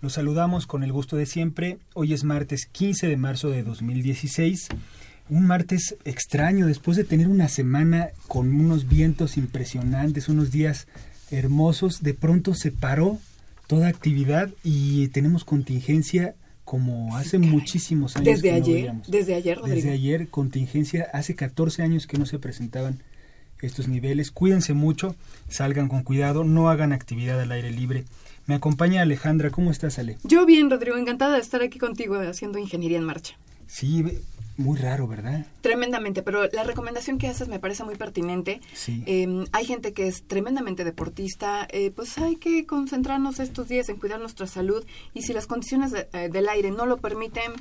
Los saludamos con el gusto de siempre. Hoy es martes 15 de marzo de 2016. Un martes extraño después de tener una semana con unos vientos impresionantes, unos días hermosos. De pronto se paró toda actividad y tenemos contingencia como hace muchísimos años. Desde ayer, desde ayer, Rodrigo. Desde ayer, contingencia. Hace 14 años que no se presentaban estos niveles. Cuídense mucho, salgan con cuidado, no hagan actividad al aire libre. Me acompaña Alejandra. ¿Cómo estás, Ale? Yo bien, Rodrigo. Encantada de estar aquí contigo haciendo ingeniería en marcha. Sí, muy raro, ¿verdad? Tremendamente, pero la recomendación que haces me parece muy pertinente. Sí. Em, hay gente que es tremendamente deportista, eh, pues hay que concentrarnos estos días en cuidar nuestra salud y si las condiciones eh, del aire no lo permiten,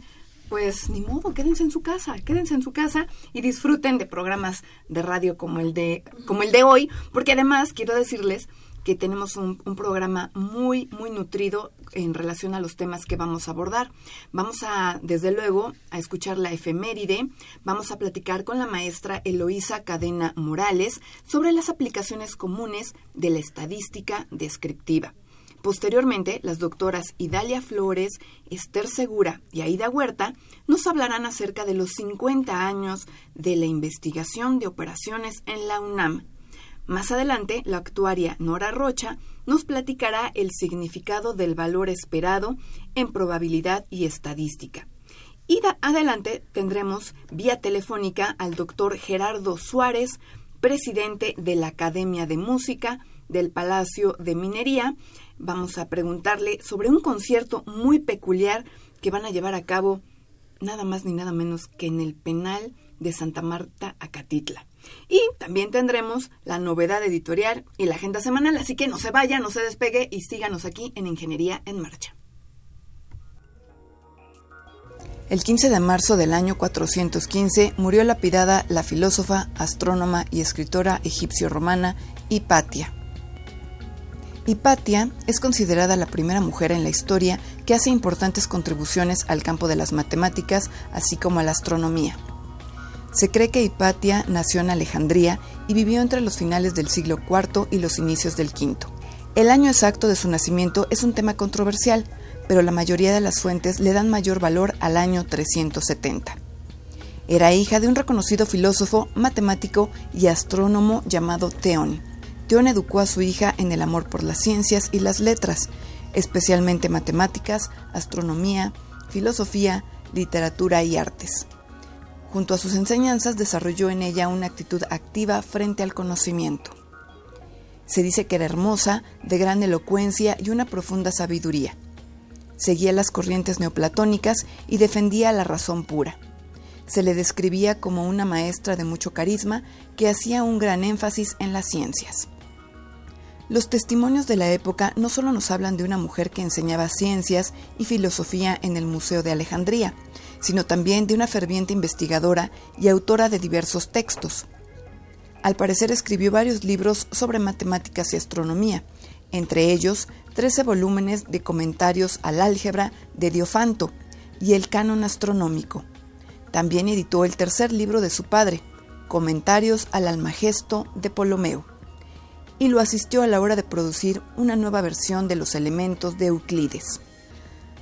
pues ni modo, quédense en su casa, quédense en su casa y disfruten de programas de radio como el de, como el de hoy, porque además quiero decirles que tenemos un, programa muy, muy nutrido en relación a los temas que vamos a abordar. Vamos a, desde luego, a escuchar la efeméride, vamos a platicar con la maestra Eloísa Cadena Morales sobre las aplicaciones comunes de la estadística descriptiva. Posteriormente, las doctoras Idalia Flores, Esther Segura y Aida Huerta nos hablarán acerca de los 50 años de la investigación de operaciones en la UNAM más adelante, la actuaria Nora Rocha nos platicará el significado del valor esperado en probabilidad y estadística. Y adelante tendremos vía telefónica al doctor Gerardo Suárez, presidente de la Academia de Música del Palacio de Minería. Vamos a preguntarle sobre un concierto muy peculiar que van a llevar a cabo nada más ni nada menos que en el penal de Santa Marta, Acatitla. Y también tendremos la novedad editorial y la agenda semanal, así que no se vaya, no se despegue y síganos aquí en Ingeniería en Marcha. El 15 de marzo del año 415 murió lapidada la filósofa, astrónoma y escritora egipcio-romana Hipatia. Hipatia es considerada la primera mujer en la historia que hace importantes contribuciones al campo de las matemáticas, así como a la astronomía. Se cree que Hipatia nació en Alejandría y vivió entre los finales del siglo IV y los inicios del V. El año exacto de su nacimiento es un tema controversial, pero la mayoría de las fuentes le dan mayor valor al año 370. Era hija de un reconocido filósofo, matemático y astrónomo llamado Theón. Theón educó a su hija en el amor por las ciencias y las letras, especialmente matemáticas, astronomía, filosofía, literatura y artes. Junto a sus enseñanzas desarrolló en ella una actitud activa frente al conocimiento. Se dice que era hermosa, de gran elocuencia y una profunda sabiduría. Seguía las corrientes neoplatónicas y defendía la razón pura. Se le describía como una maestra de mucho carisma que hacía un gran énfasis en las ciencias. Los testimonios de la época no solo nos hablan de una mujer que enseñaba ciencias y filosofía en el Museo de Alejandría, sino también de una ferviente investigadora y autora de diversos textos. Al parecer escribió varios libros sobre matemáticas y astronomía, entre ellos 13 volúmenes de comentarios al álgebra de Diofanto y el canon astronómico. También editó el tercer libro de su padre, Comentarios al Almagesto de Ptolomeo, y lo asistió a la hora de producir una nueva versión de los elementos de Euclides.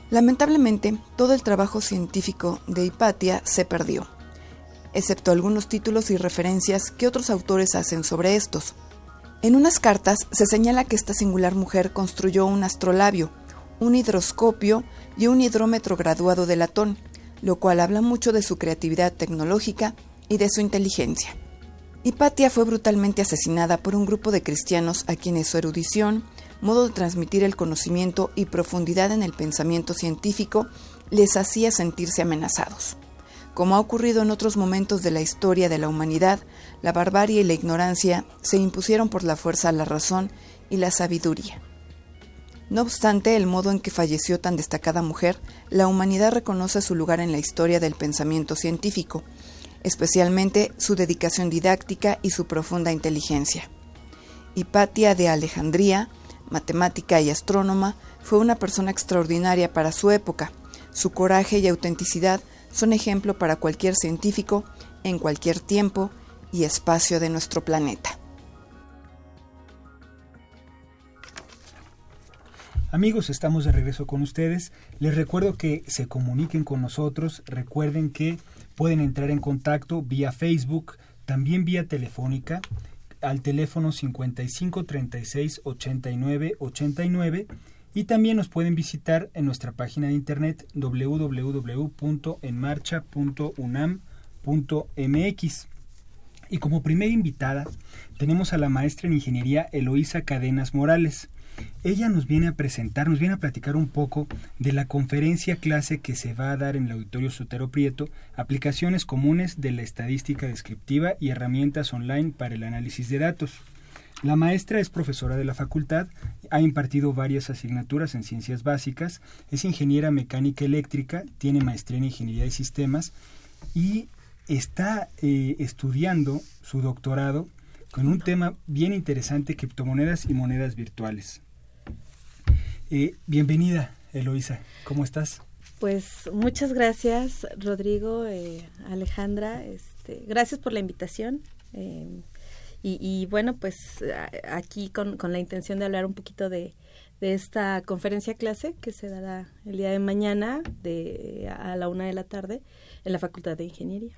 Lamentablemente, todo el trabajo científico de Hipatia se perdió, excepto algunos títulos y referencias que otros autores hacen sobre estos. En unas cartas se señala que esta singular mujer construyó un astrolabio, un hidroscopio y un hidrómetro graduado de latón, lo cual habla mucho de su creatividad tecnológica y de su inteligencia. Hipatia fue brutalmente asesinada por un grupo de cristianos a quienes su erudición, modo de transmitir el conocimiento y profundidad en el pensamiento científico les hacía sentirse amenazados. Como ha ocurrido en otros momentos de la historia de la humanidad, la barbarie y la ignorancia se impusieron por la fuerza a la razón y la sabiduría. No obstante el modo en que falleció tan destacada mujer, la humanidad reconoce su lugar en la historia del pensamiento científico, especialmente su dedicación didáctica y su profunda inteligencia. Hipatia de Alejandría, matemática y astrónoma, fue una persona extraordinaria para su época. Su coraje y autenticidad son ejemplo para cualquier científico en cualquier tiempo y espacio de nuestro planeta. Amigos, estamos de regreso con ustedes. Les recuerdo que se comuniquen con nosotros. Recuerden que pueden entrar en contacto vía Facebook, también vía telefónica, al teléfono 55 36 89 89 y también nos pueden visitar en nuestra página de internet www.enmarcha.unam.mx. Y como primera invitada tenemos a la maestra en ingeniería Eloísa Cadenas Morales. Ella nos viene a presentar, nos viene a platicar un poco de la conferencia clase que se va a dar en el Auditorio Sotero Prieto, aplicaciones comunes de la estadística descriptiva y herramientas online para el análisis de datos. La maestra es profesora de la facultad, ha impartido varias asignaturas en ciencias básicas, es ingeniera mecánica eléctrica, tiene maestría en ingeniería de sistemas y está eh, estudiando su doctorado con un tema bien interesante, criptomonedas y monedas virtuales. Eh, bienvenida, Eloisa. ¿Cómo estás? Pues muchas gracias, Rodrigo, eh, Alejandra. Este, gracias por la invitación. Eh, y, bueno, pues aquí con, la intención de hablar un poquito de, esta conferencia clase que se dará el día de mañana de, a la una de la tarde en la Facultad de Ingeniería.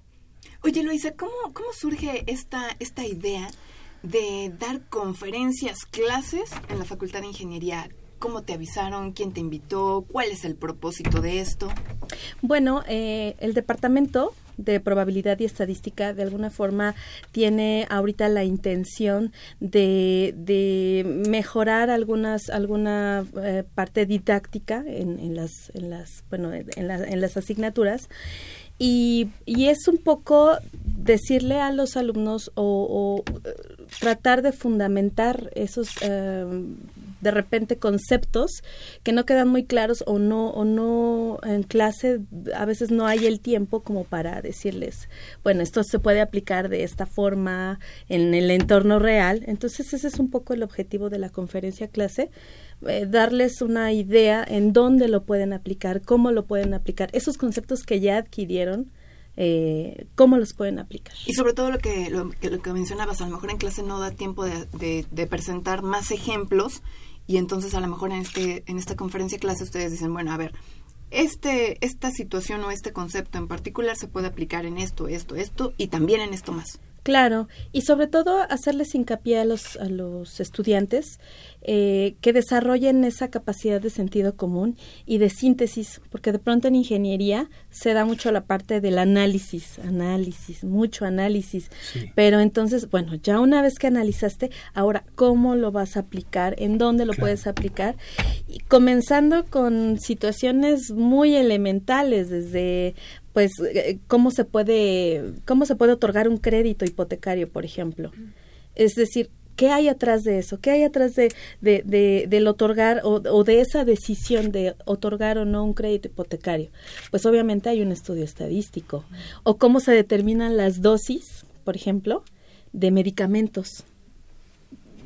Oye, Luisa, ¿cómo, cómo surge esta, esta idea de dar conferencias, clases en la Facultad de Ingeniería? ¿Cómo te avisaron? ¿Quién te invitó? ¿Cuál es el propósito de esto? Bueno, eh, el departamento de probabilidad y estadística de alguna forma tiene ahorita la intención de, mejorar algunas alguna eh, parte didáctica en, las en las bueno en, en las asignaturas y, y, es un poco decirle a los alumnos o, eh, tratar de fundamentar esos de repente conceptos que no quedan muy claros o no o no en clase a veces no hay el tiempo como para decirles bueno esto se puede aplicar de esta forma en el entorno real entonces ese es un poco el objetivo de la conferencia clase eh, darles una idea en dónde lo pueden aplicar cómo lo pueden aplicar esos conceptos que ya adquirieron eh, cómo los pueden aplicar. Y sobre todo lo que, lo, que, mencionabas, a lo mejor en clase no da tiempo de, presentar más ejemplos y entonces a lo mejor en, este, en esta conferencia clase ustedes dicen, bueno, a ver, este, esta situación o este concepto en particular se puede aplicar en esto, esto, esto y también en esto más. Claro, y sobre todo hacerles hincapié a los, a los estudiantes eh, que desarrollen esa capacidad de sentido común y de síntesis, porque de pronto en ingeniería se da mucho la parte del análisis, análisis, mucho análisis, pero entonces, bueno, ya una vez que analizaste, ahora, ¿cómo lo vas a aplicar? ¿En dónde lo puedes aplicar? Y comenzando con situaciones muy elementales, desde pues eh, cómo se puede cómo se puede otorgar un crédito hipotecario, por ejemplo. Es decir, ¿qué hay atrás de eso? ¿Qué hay atrás de, de, del otorgar o, o, de esa decisión de otorgar o no un crédito hipotecario? Pues obviamente hay un estudio estadístico. O cómo se determinan las dosis, por ejemplo, de medicamentos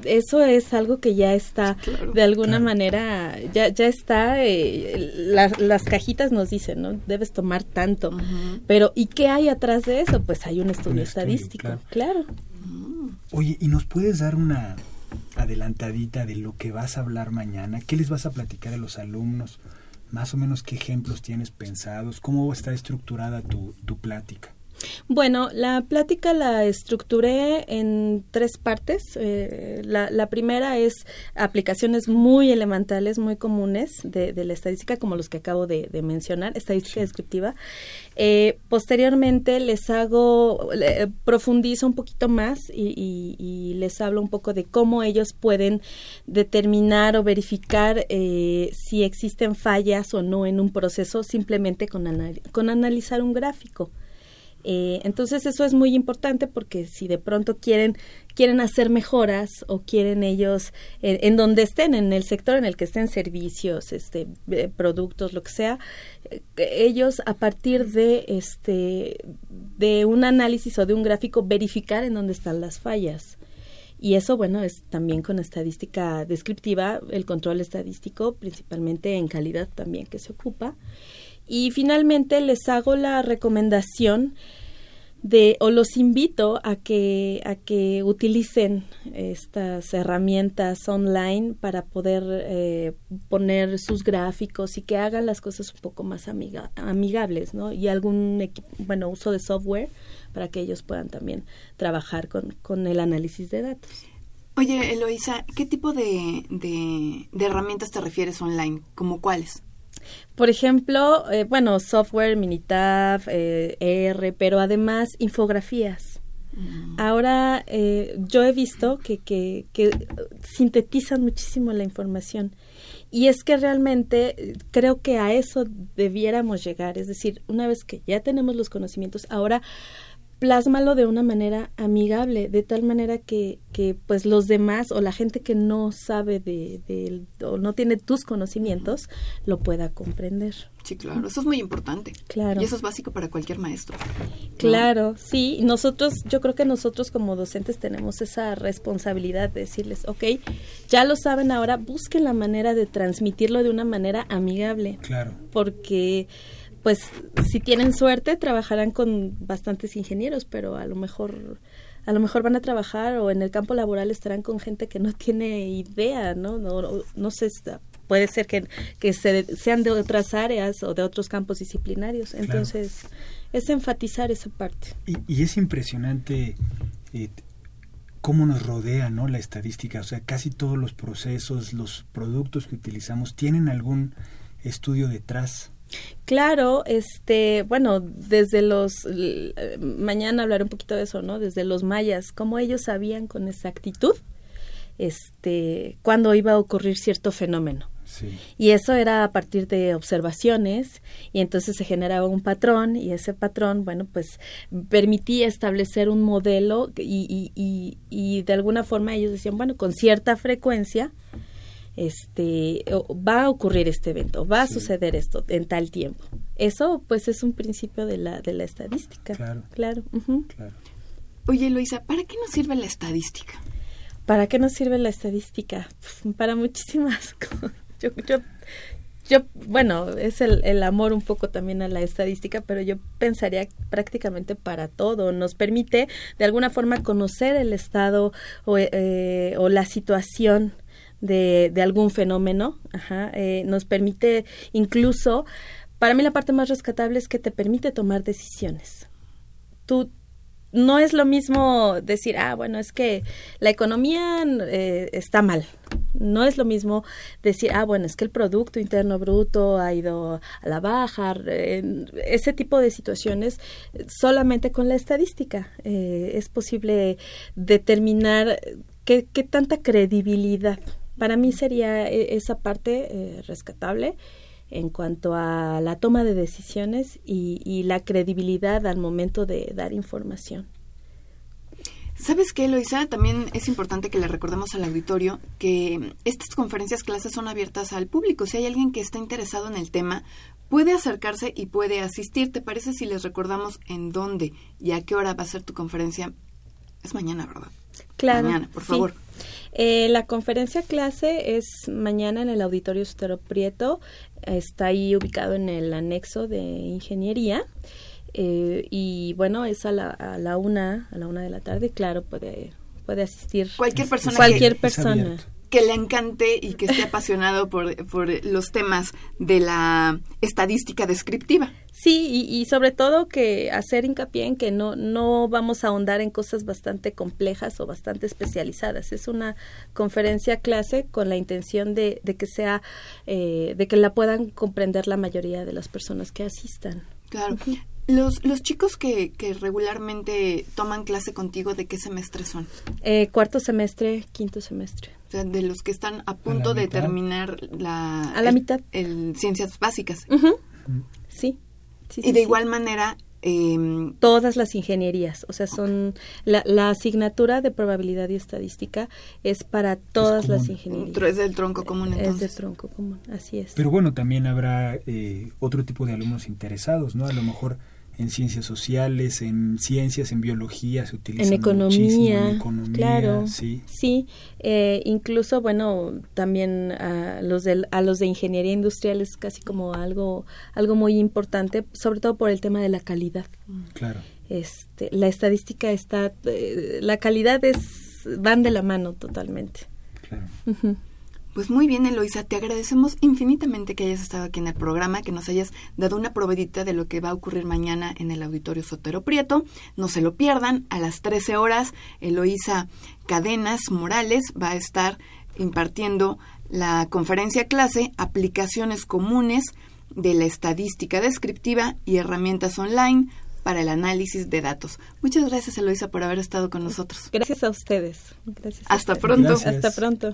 eso es algo que ya está de alguna manera ya ya está eh, las cajitas nos dicen no debes tomar tanto. Pero y qué hay atrás de eso pues hay un estudio, estadístico claro. oye y nos puedes dar una adelantadita de lo que vas a hablar mañana qué les vas a platicar a los alumnos más o menos qué ejemplos tienes pensados cómo está estructurada tu, tu plática Bueno, la plática la estructuré en tres partes. Eh, la, primera es aplicaciones muy elementales, muy comunes de, la estadística, como los que acabo de, mencionar, estadística descriptiva. Eh, posteriormente les hago, profundizo un poquito más y, les hablo un poco de cómo ellos pueden determinar o verificar eh, si existen fallas o no en un proceso simplemente con, con analizar un gráfico. Eh, entonces eso es muy importante porque si de pronto quieren quieren hacer mejoras o quieren ellos en donde estén en el sector en el que estén servicios este eh, productos lo que sea eh, ellos a partir de este de un análisis o de un gráfico verificar en dónde están las fallas y eso, bueno, es también con estadística descriptiva, el control estadístico, principalmente en calidad también que se ocupa. Y finalmente les hago la recomendación de o los invito a que a que utilicen estas herramientas online para poder eh, poner sus gráficos y que hagan las cosas un poco más amigables, ¿no? Y algún bueno uso de software para que ellos puedan también trabajar con, con el análisis de datos. Oye, Eloisa, ¿qué tipo de, de, de herramientas te refieres online? ¿Como cuáles? Por ejemplo, eh, bueno, software, Minitab, eh, ER, pero además infografías. Mm. Ahora eh, yo he visto que, que, que, sintetizan muchísimo la información y es que realmente creo que a eso debiéramos llegar, es decir, una vez que ya tenemos los conocimientos, ahora plásmalo de una manera amigable, de tal manera que, que pues los demás o la gente que no sabe de, o no tiene tus conocimientos lo pueda comprender. Sí, claro, eso es muy importante. Claro. Y eso es básico para cualquier maestro. Claro, sí. Nosotros, yo creo que nosotros como docentes tenemos esa responsabilidad de decirles, ok, ya lo saben ahora, busquen la manera de transmitirlo de una manera amigable. Claro. Porque pues si tienen suerte trabajarán con bastantes ingenieros, pero a lo mejor a lo mejor van a trabajar o en el campo laboral estarán con gente que no tiene idea, ¿no? No, no, sé, puede ser que, que sean de otras áreas o de otros campos disciplinarios. Entonces, es enfatizar esa parte. Y, y es impresionante eh, cómo nos rodea, ¿no? La estadística, o sea, casi todos los procesos, los productos que utilizamos tienen algún estudio detrás. Claro, este, bueno, desde los, mañana hablaré un poquito de eso, ¿no? Desde los mayas, cómo ellos sabían con exactitud, este, cuándo iba a ocurrir cierto fenómeno. Sí. Y eso era a partir de observaciones y entonces se generaba un patrón y ese patrón, bueno, pues permitía establecer un modelo y, y, y de alguna forma ellos decían, bueno, con cierta frecuencia este va a ocurrir este evento, va a suceder esto en tal tiempo. Eso pues es un principio de la de la estadística. Claro. Claro. Oye, Luisa, ¿para qué nos sirve la estadística? ¿Para qué nos sirve la estadística? Para muchísimas cosas. Yo, yo, yo, bueno, es el, el, amor un poco también a la estadística, pero yo pensaría prácticamente para todo. Nos permite de alguna forma conocer el estado o, eh, o la situación de, de algún fenómeno, ajá, eh, nos permite incluso, para mí la parte más rescatable es que te permite tomar decisiones. Tú no es lo mismo decir, ah, bueno, es que la economía eh, está mal. No es lo mismo decir, ah, bueno, es que el Producto Interno Bruto ha ido a la baja. ese tipo de situaciones, solamente con la estadística eh, es posible determinar qué, qué tanta credibilidad para mí sería e, esa parte eh, rescatable en cuanto a la toma de decisiones y, la credibilidad al momento de dar información. ¿Sabes qué, Eloisa? También es importante que le recordemos al auditorio que estas conferencias clases son abiertas al público. Si hay alguien que está interesado en el tema, puede acercarse y puede asistir. ¿Te parece si les recordamos en dónde y a qué hora va a ser tu conferencia? Es mañana, ¿verdad? Claro. Mañana, por favor. Eh, la conferencia clase es mañana en el Auditorio Sotero Prieto. Está ahí ubicado en el anexo de ingeniería. Eh, y bueno, es a la, a la una, a la una de la tarde. Claro, puede, puede asistir cualquier persona. Cualquier persona. Que le encante y que esté apasionado por, por los temas de la estadística descriptiva. Sí, y, sobre todo que hacer hincapié en que no, no vamos a ahondar en cosas bastante complejas o bastante especializadas. Es una conferencia clase con la intención de, de que sea, eh, de que la puedan comprender la mayoría de las personas que asistan. Claro. Los, los chicos que, que regularmente toman clase contigo, ¿de qué semestre son? Eh, cuarto semestre, quinto semestre. O sea, de los que están a punto de terminar la... A la mitad. El, ciencias básicas. Sí. y de igual manera... Eh, Todas las ingenierías, o sea, son la, la, asignatura de probabilidad y estadística es para todas las ingenierías. Es del tronco común, entonces. Es del tronco común, así es. Pero bueno, también habrá eh, otro tipo de alumnos interesados, ¿no? A lo mejor en ciencias sociales, en ciencias, en biología, se utiliza en economía, en economía, claro, sí, sí, eh, incluso bueno también a los de a los de ingeniería industrial es casi como algo algo muy importante, sobre todo por el tema de la calidad. Claro. Este, la estadística está, eh, la calidad es van de la mano totalmente. Claro. Pues muy bien, Eloisa, te agradecemos infinitamente que hayas estado aquí en el programa, que nos hayas dado una probadita de lo que va a ocurrir mañana en el Auditorio Sotero Prieto. No se lo pierdan, a las 13 horas, Eloisa Cadenas Morales va a estar impartiendo la conferencia clase Aplicaciones comunes de la estadística descriptiva y herramientas online para el análisis de datos. Muchas gracias, Eloisa, por haber estado con nosotros. Gracias a ustedes. Gracias Hasta pronto. Hasta pronto.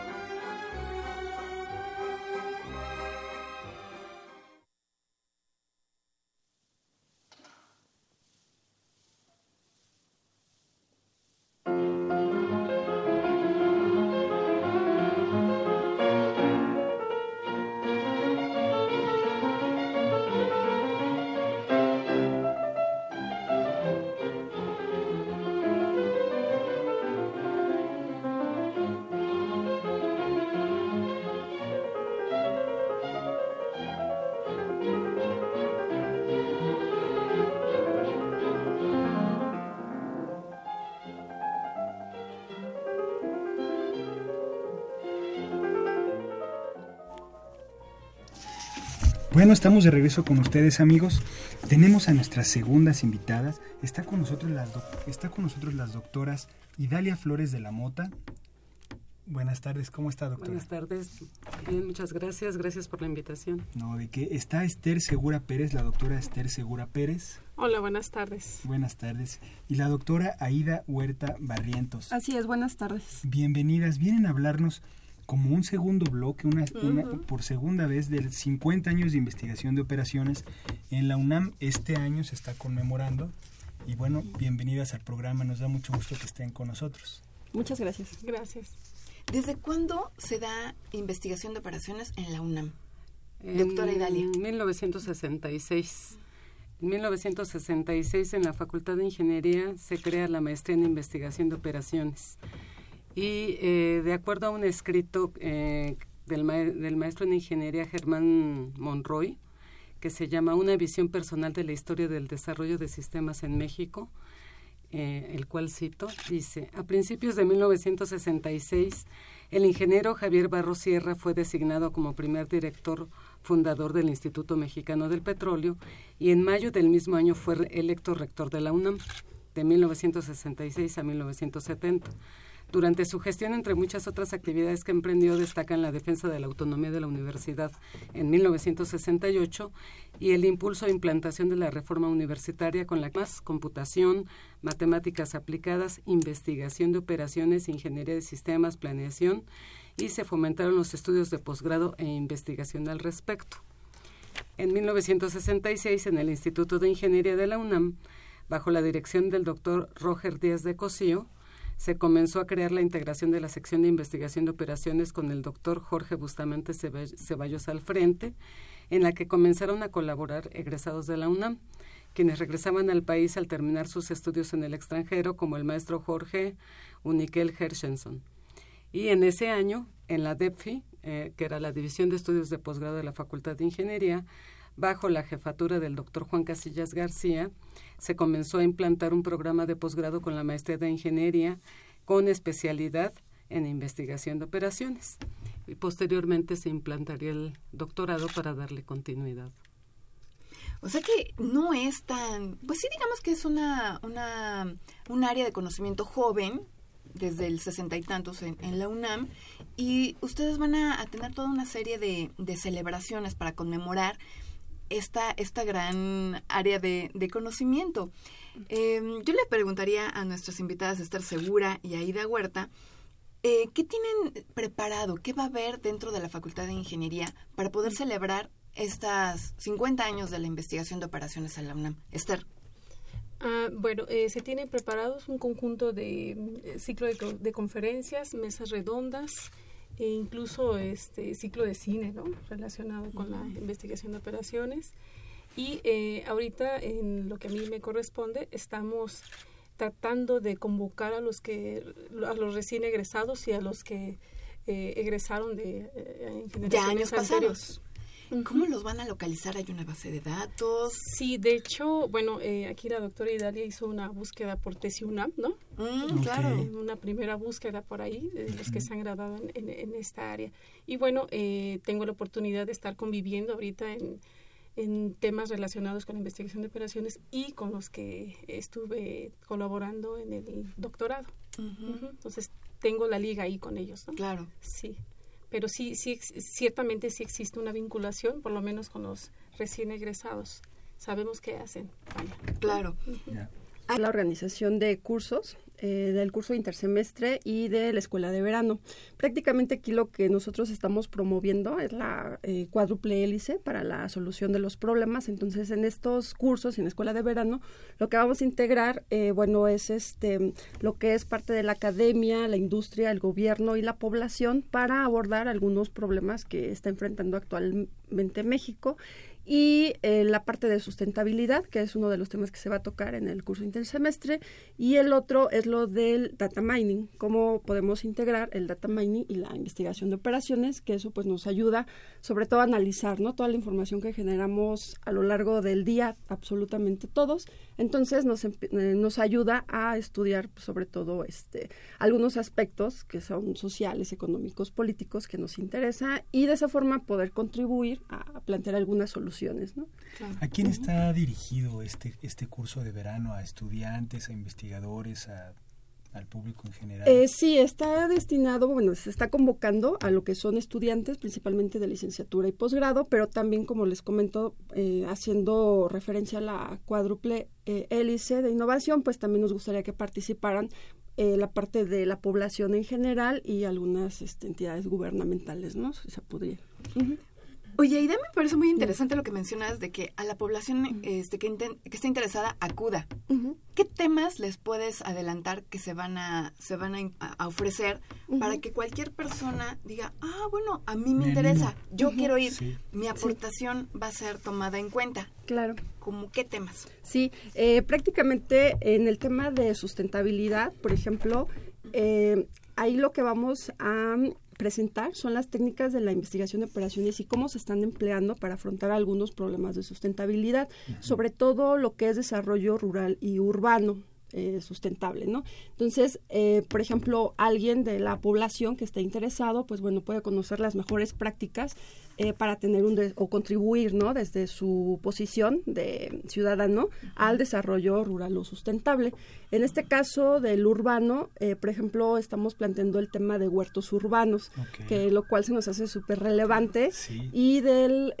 Bueno, estamos de regreso con ustedes, amigos. Tenemos a nuestras segundas invitadas. Está con nosotros las, está con nosotros las doctoras Idalia Flores de la Mota. Buenas tardes, ¿cómo está, doctora? Buenas tardes, bien, muchas gracias, gracias por la invitación. No, de que está Esther Segura Pérez, la doctora Esther Segura Pérez. Hola, buenas tardes. Buenas tardes. Y la doctora Aida Huerta Barrientos. Así es, buenas tardes. Bienvenidas, vienen a hablarnos como un segundo bloque, una, por segunda vez, de 50 años de investigación de operaciones en la UNAM. Este año se está conmemorando. Y bueno, bienvenidas al programa. Nos da mucho gusto que estén con nosotros. Muchas gracias. Gracias. ¿Desde cuándo se da investigación de operaciones en la UNAM? Doctora Idalia. En 1966. En 1966 en la Facultad de Ingeniería se crea la maestría en investigación de operaciones y eh, de acuerdo a un escrito eh, del, del, maestro en ingeniería Germán Monroy, que se llama Una visión personal de la historia del desarrollo de sistemas en México, eh, el cual cito, dice, a principios de 1966, el ingeniero Javier Barro Sierra fue designado como primer director fundador del Instituto Mexicano del Petróleo y en mayo del mismo año fue electo rector de la UNAM, de 1966 a 1970. Durante su gestión, entre muchas otras actividades que emprendió, destacan la defensa de la autonomía de la universidad en 1968 y el impulso e implantación de la reforma universitaria con la más computación, matemáticas aplicadas, investigación de operaciones, ingeniería de sistemas, planeación y se fomentaron los estudios de posgrado e investigación al respecto. En 1966, en el Instituto de Ingeniería de la UNAM, bajo la dirección del doctor Roger Díaz de Cosío, se comenzó a crear la integración de la sección de investigación de operaciones con el doctor Jorge Bustamante Ceballos al frente, en la que comenzaron a colaborar egresados de la UNAM, quienes regresaban al país al terminar sus estudios en el extranjero, como el maestro Jorge Unikel Hershenson. Y en ese año, en la DEPFI, eh, que era la División de Estudios de Posgrado de la Facultad de Ingeniería, bajo la jefatura del doctor Juan Casillas García, se comenzó a implantar un programa de posgrado con la maestría de Ingeniería con especialidad en investigación de operaciones. Y posteriormente se implantaría el doctorado para darle continuidad. O sea que no es tan, pues sí digamos que es una, una un área de conocimiento joven, desde el sesenta y tantos en, la UNAM, y ustedes van a, tener toda una serie de, de celebraciones para conmemorar esta, esta gran área de, conocimiento. Em, yo le preguntaría a nuestras invitadas Esther Segura y Aida Huerta, eh, ¿qué tienen preparado? ¿Qué va a haber dentro de la Facultad de Ingeniería para poder celebrar estas 50 años de la investigación de operaciones en la UNAM. Esther. Ah, bueno, eh, se tienen preparados un conjunto de eh, ciclo de, conferencias, mesas redondas e incluso este ciclo de cine, ¿no? Relacionado con la investigación de operaciones. Y eh, ahorita, en lo que a mí me corresponde, estamos tratando de convocar a los que a los recién egresados y a los que egresaron de, de años pasados. ¿Cómo los van a localizar? ¿Hay una base de datos? Sí, de hecho, bueno, eh, aquí la doctora Idalia hizo una búsqueda por TESIUNAM, ¿no? Mm, claro. Una primera búsqueda por ahí, de los que se han graduado en, esta área. Y bueno, eh, tengo la oportunidad de estar conviviendo ahorita en, en temas relacionados con la investigación de operaciones y con los que estuve colaborando en el doctorado. Entonces, tengo la liga ahí con ellos, ¿no? Claro. Sí pero sí, sí, ciertamente sí existe una vinculación, por lo menos con los recién egresados. Sabemos qué hacen. Claro. La organización de cursos eh, del curso intersemestre y de la escuela de verano. Prácticamente aquí lo que nosotros estamos promoviendo es la eh, cuádruple hélice para la solución de los problemas. Entonces, en estos cursos en la escuela de verano, lo que vamos a integrar, eh, bueno, es este lo que es parte de la academia, la industria, el gobierno y la población para abordar algunos problemas que está enfrentando actualmente México y eh, la parte de sustentabilidad, que es uno de los temas que se va a tocar en el curso intersemestre, y el otro es lo del data mining, cómo podemos integrar el data mining y la investigación de operaciones, que eso pues nos ayuda sobre todo a analizar, ¿no? Toda la información que generamos a lo largo del día, absolutamente todos, entonces nos, eh, nos ayuda a estudiar pues, sobre todo este algunos aspectos que son sociales, económicos, políticos que nos interesa y de esa forma poder contribuir a plantear algunas soluciones ¿A quién está dirigido este, este curso de verano? ¿A estudiantes, a investigadores, al público en general? Eh, sí, está destinado, bueno, se está convocando a lo que son estudiantes, principalmente de licenciatura y posgrado, pero también, como les comento, eh, haciendo referencia a la cuádruple eh, hélice de innovación, pues también nos gustaría que participaran la parte de la población en general y algunas este, entidades gubernamentales, ¿no? Se podría. Oye, y me parece muy interesante lo que mencionas de que a la población este, que, que está interesada acuda. ¿Qué temas les puedes adelantar que se van a, se van a, ofrecer para que cualquier persona diga, ah, bueno, a mí me, interesa, yo quiero ir, mi aportación va a ser tomada en cuenta? Claro. ¿Cómo qué temas? Sí, eh, prácticamente en el tema de sustentabilidad, por ejemplo, eh, ahí lo que vamos a presentar son las técnicas de la investigación de operaciones y cómo se están empleando para afrontar algunos problemas de sustentabilidad, sobre todo lo que es desarrollo rural y urbano. Eh, sustentable, ¿no? Entonces, eh, por ejemplo, alguien de la población que esté interesado, pues bueno, puede conocer las mejores prácticas eh, para tener un o contribuir, ¿no? Desde su posición de ciudadano al desarrollo rural o sustentable. En este caso del urbano, por ejemplo, estamos planteando el tema de huertos urbanos, que lo cual se nos hace súper relevante, y del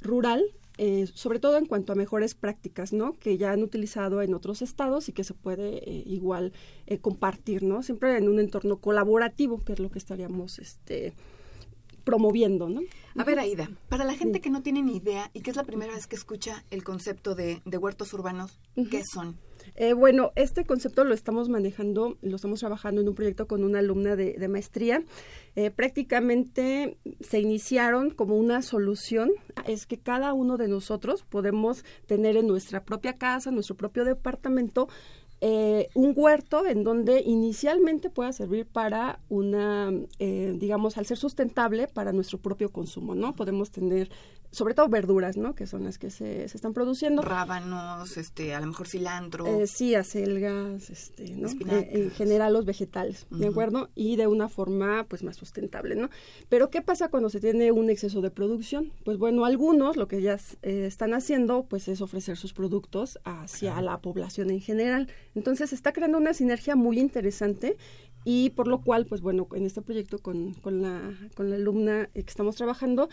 rural, eh, sobre todo en cuanto a mejores prácticas, ¿no? Que ya han utilizado en otros estados y que se puede eh, igual eh, compartir, ¿no? Siempre en un entorno colaborativo, que es lo que estaríamos, este promoviendo, ¿no? A ver, Aida, para la gente que no tiene ni idea y que es la primera vez que escucha el concepto de, huertos urbanos, ¿qué son? Eh, bueno, este concepto lo estamos manejando, lo estamos trabajando en un proyecto con una alumna de, maestría. Eh, prácticamente se iniciaron como una solución, es que cada uno de nosotros podemos tener en nuestra propia casa, en nuestro propio departamento, eh, un huerto en donde inicialmente pueda servir para una, eh, digamos, al ser sustentable para nuestro propio consumo, ¿no? Podemos tener sobre todo verduras, ¿no? Que son las que se, se están produciendo. Rábanos, este, a lo mejor cilantro. Eh, sí, acelgas, este, ¿no? Eh, en general los vegetales, ¿de acuerdo? Y de una forma, pues, más sustentable, ¿no? Pero, ¿qué pasa cuando se tiene un exceso de producción? Pues, bueno, algunos lo que ya eh, están haciendo, pues, es ofrecer sus productos hacia la población en general. Entonces, se está creando una sinergia muy interesante y por lo cual, pues bueno, en este proyecto con, con, la, con la alumna que estamos trabajando,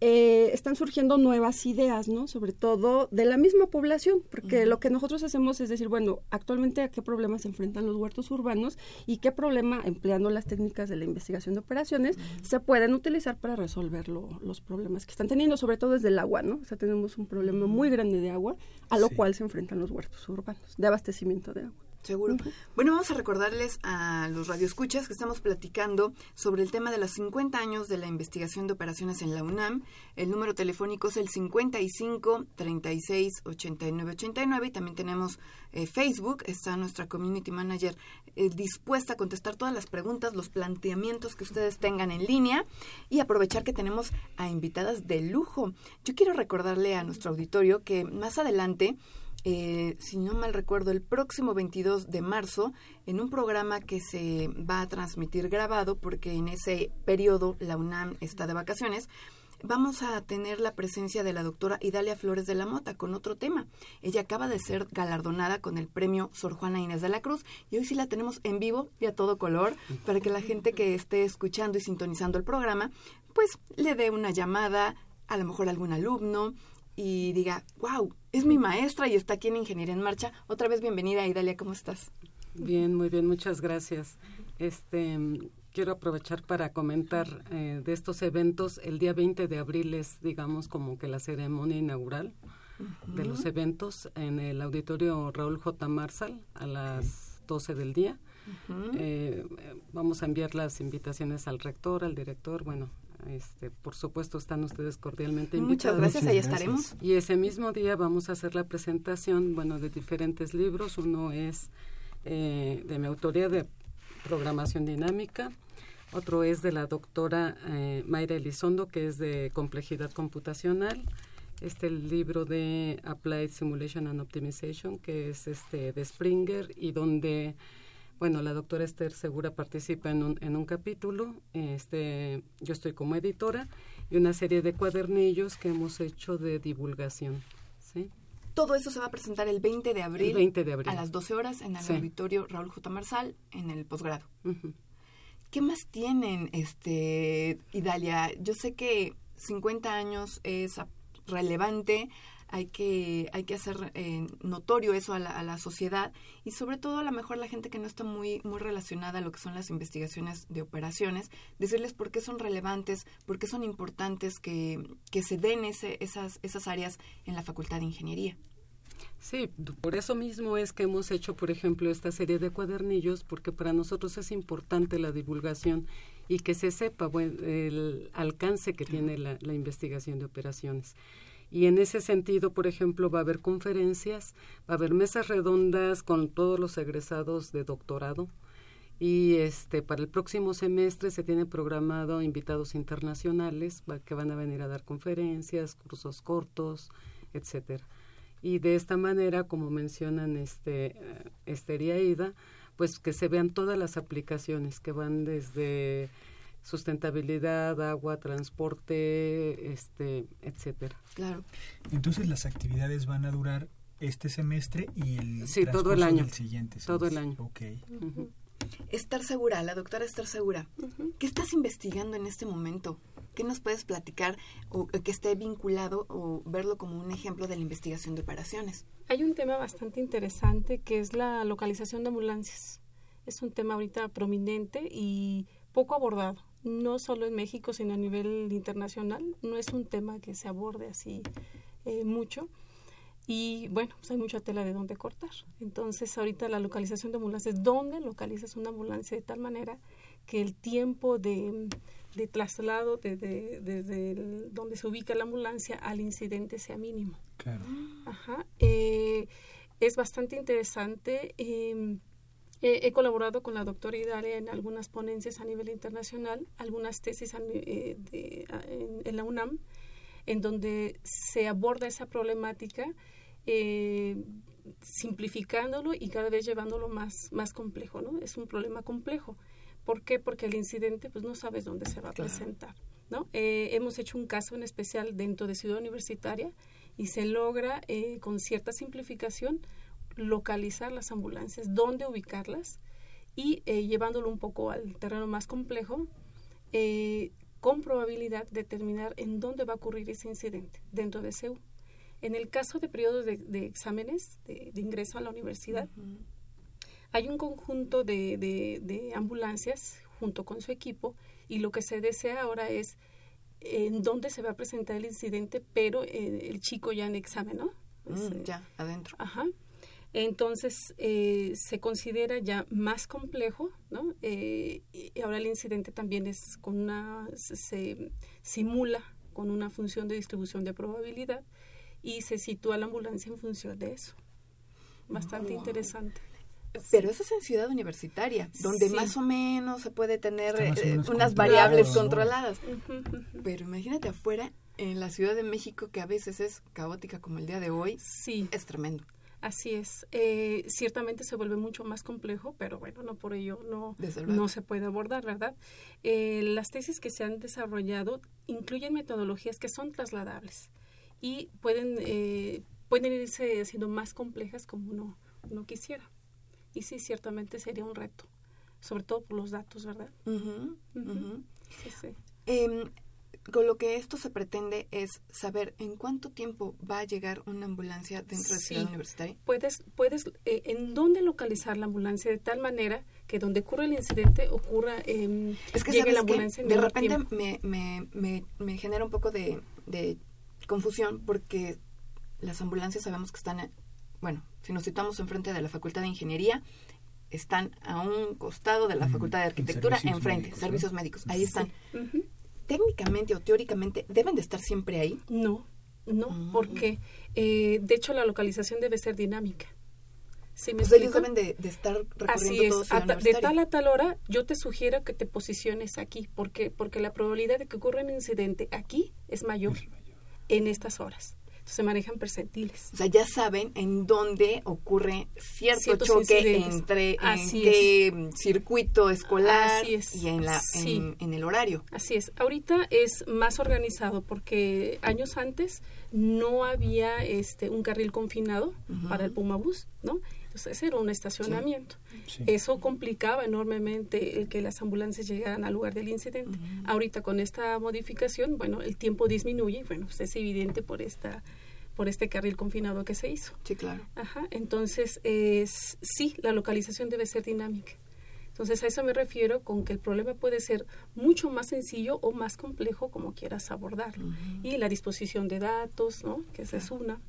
eh, están surgiendo nuevas ideas, ¿no? Sobre todo de la misma población, porque lo que nosotros hacemos es decir, bueno, actualmente a qué problemas se enfrentan los huertos urbanos y qué problema, empleando las técnicas de la investigación de operaciones, se pueden utilizar para resolver los problemas que están teniendo, sobre todo desde el agua, ¿no? O sea, tenemos un problema muy grande de agua, a lo cual se enfrentan los huertos urbanos, de abastecimiento de agua. Seguro. Bueno, vamos a recordarles a los radioescuchas que estamos platicando sobre el tema de los 50 años de la investigación de operaciones en la UNAM. El número telefónico es el 55 36 89 89 y también tenemos eh, Facebook. Está nuestra community manager eh, dispuesta a contestar todas las preguntas, los planteamientos que ustedes tengan en línea y aprovechar que tenemos a invitadas de lujo. Yo quiero recordarle a nuestro auditorio que más adelante eh, si no mal recuerdo, el próximo 22 de marzo, en un programa que se va a transmitir grabado, porque en ese periodo la UNAM está de vacaciones, vamos a tener la presencia de la doctora Idalia Flores de la Mota con otro tema. Ella acaba de ser galardonada con el premio Sor Juana Inés de la Cruz y hoy sí la tenemos en vivo y a todo color para que la gente que esté escuchando y sintonizando el programa, pues le dé una llamada, a lo mejor algún alumno, y diga, wow, es mi maestra y está aquí en Ingeniería en Marcha. Otra vez bienvenida, Idalia, ¿cómo estás? Bien, muy bien, muchas gracias. Este, quiero aprovechar para comentar eh, de estos eventos. El día 20 de abril es, digamos, como que la ceremonia inaugural de los eventos en el auditorio Raúl J. Marsal a las 12 del día. Eh, vamos a enviar las invitaciones al rector, al director, bueno, este, por supuesto, están ustedes cordialmente invitados. Muchas gracias, ahí estaremos. Y ese mismo día vamos a hacer la presentación, bueno, de diferentes libros. Uno es eh, de mi autoría de programación dinámica. Otro es de la doctora eh, Mayra Elizondo, que es de complejidad computacional. Este el libro de Applied Simulation and Optimization, que es este de Springer y donde bueno, la doctora Esther Segura participa en un, en un capítulo, este, yo estoy como editora, y una serie de cuadernillos que hemos hecho de divulgación. ¿sí? Todo eso se va a presentar el 20 de abril, el 20 de abril. a las 12 horas en el auditorio Raúl J. Marsal en el posgrado. ¿Qué más tienen, este, Idalia? Yo sé que 50 años es relevante, hay que, hay que hacer eh, notorio eso a la, a la, sociedad y sobre todo a lo mejor la gente que no está muy, muy relacionada a lo que son las investigaciones de operaciones, decirles por qué son relevantes, por qué son importantes que, que se den ese, esas, esas áreas en la Facultad de Ingeniería. Sí, por eso mismo es que hemos hecho, por ejemplo, esta serie de cuadernillos, porque para nosotros es importante la divulgación y que se sepa el alcance que tiene la, la investigación de operaciones. Y en ese sentido, por ejemplo, va a haber conferencias, va a haber mesas redondas con todos los egresados de doctorado. Y este para el próximo semestre se tiene programado invitados internacionales que van a venir a dar conferencias, cursos cortos, etcétera. Y de esta manera, como mencionan este Esther y Aida, pues que se vean todas las aplicaciones que van desde sustentabilidad, agua, transporte, este, etcétera. Claro. Entonces las actividades van a durar este semestre y el sí, todo el año. siguiente. Todo el año. Ok. Estar segura, la doctora Estar segura. ¿Qué estás investigando en este momento? ¿Qué nos puedes platicar o que esté vinculado o verlo como un ejemplo de la investigación de operaciones? Hay un tema bastante interesante que es la localización de ambulancias. Es un tema ahorita prominente y poco abordado no solo en México, sino a nivel internacional. No es un tema que se aborde así eh, mucho. Y bueno, pues hay mucha tela de dónde cortar. Entonces, ahorita la localización de ambulancias, ¿dónde localizas una ambulancia de tal manera que el tiempo de, de traslado desde, desde donde se ubica la ambulancia al incidente sea mínimo? Claro. Ajá. Eh, es bastante interesante. He colaborado con la doctora Idalia en algunas ponencias a nivel internacional, algunas tesis eh, en, la UNAM, en donde se aborda esa problemática eh, simplificándolo y cada vez llevándolo más, más complejo, ¿no? Es un problema complejo. ¿Por qué? Porque el incidente, pues no sabes dónde se va a presentar, ¿no? Eh, hemos hecho un caso en especial dentro de Ciudad Universitaria y se logra con cierta simplificación localizar las ambulancias, dónde ubicarlas y eh, llevándolo un poco al terreno más complejo, eh, con probabilidad determinar en dónde va a ocurrir ese incidente dentro de CEU. En el caso de periodos de, exámenes de, ingreso a la universidad, hay un conjunto de, ambulancias junto con su equipo y lo que se desea ahora es en dónde se va a presentar el incidente, pero eh, el chico ya en examen, ¿no? Mm, ya, adentro. Ajá. Entonces eh, se considera ya más complejo, ¿no? Eh, y ahora el incidente también es con una, se, simula con una función de distribución de probabilidad y se sitúa la ambulancia en función de eso. Bastante interesante. Pero eso es en ciudad universitaria, donde más o menos se puede tener eh, unas variables controladas. Pero imagínate afuera, en la Ciudad de México, que a veces es caótica como el día de hoy, sí. es tremendo. Así es. Eh, ciertamente se vuelve mucho más complejo, pero bueno, no por ello no, no se puede abordar, ¿verdad? Eh, las tesis que se han desarrollado incluyen metodologías que son trasladables y pueden, eh, pueden irse haciendo más complejas como uno, uno quisiera. Y sí, ciertamente sería un reto, sobre todo por los datos, ¿verdad? Sí, sí. Con lo que esto se pretende es saber en cuánto tiempo va a llegar una ambulancia dentro de Ciudad Universitaria. Puedes, puedes eh, en dónde localizar la ambulancia de tal manera que donde ocurre el incidente ocurra, eh, es que llegue la ambulancia. de repente me, me, me, me, genera un poco de, de confusión porque las ambulancias sabemos que están, bueno, si nos situamos enfrente de la Facultad de Ingeniería, están a un costado de la Facultad de Arquitectura, enfrente, servicios médicos, ahí están técnicamente o teóricamente deben de estar siempre ahí? No, no, mm. porque eh, de hecho la localización debe ser dinámica. ¿Sí me ellos deben de, estar recorriendo Así es, de tal a tal hora yo te sugiero que te posiciones aquí, porque porque la probabilidad de que ocurra un incidente aquí es mayor. en estas horas se manejan percentiles. O sea, ya saben en dónde ocurre cierto choque entre en qué circuito escolar y en, la, en, el horario. Así es. Ahorita es más organizado porque años antes no había este un carril confinado para el Pumabús, ¿no? Entonces era un estacionamiento. Eso complicaba enormemente el que las ambulancias llegaran al lugar del incidente. Ahorita con esta modificación, bueno, el tiempo disminuye, bueno, pues es evidente por esta por este carril confinado que se hizo. Sí, claro. Ajá, entonces, es, sí, la localización debe ser dinámica. Entonces, a eso me refiero con que el problema puede ser mucho más sencillo o más complejo como quieras abordarlo. Y la disposición de datos, ¿no? Que esa es una.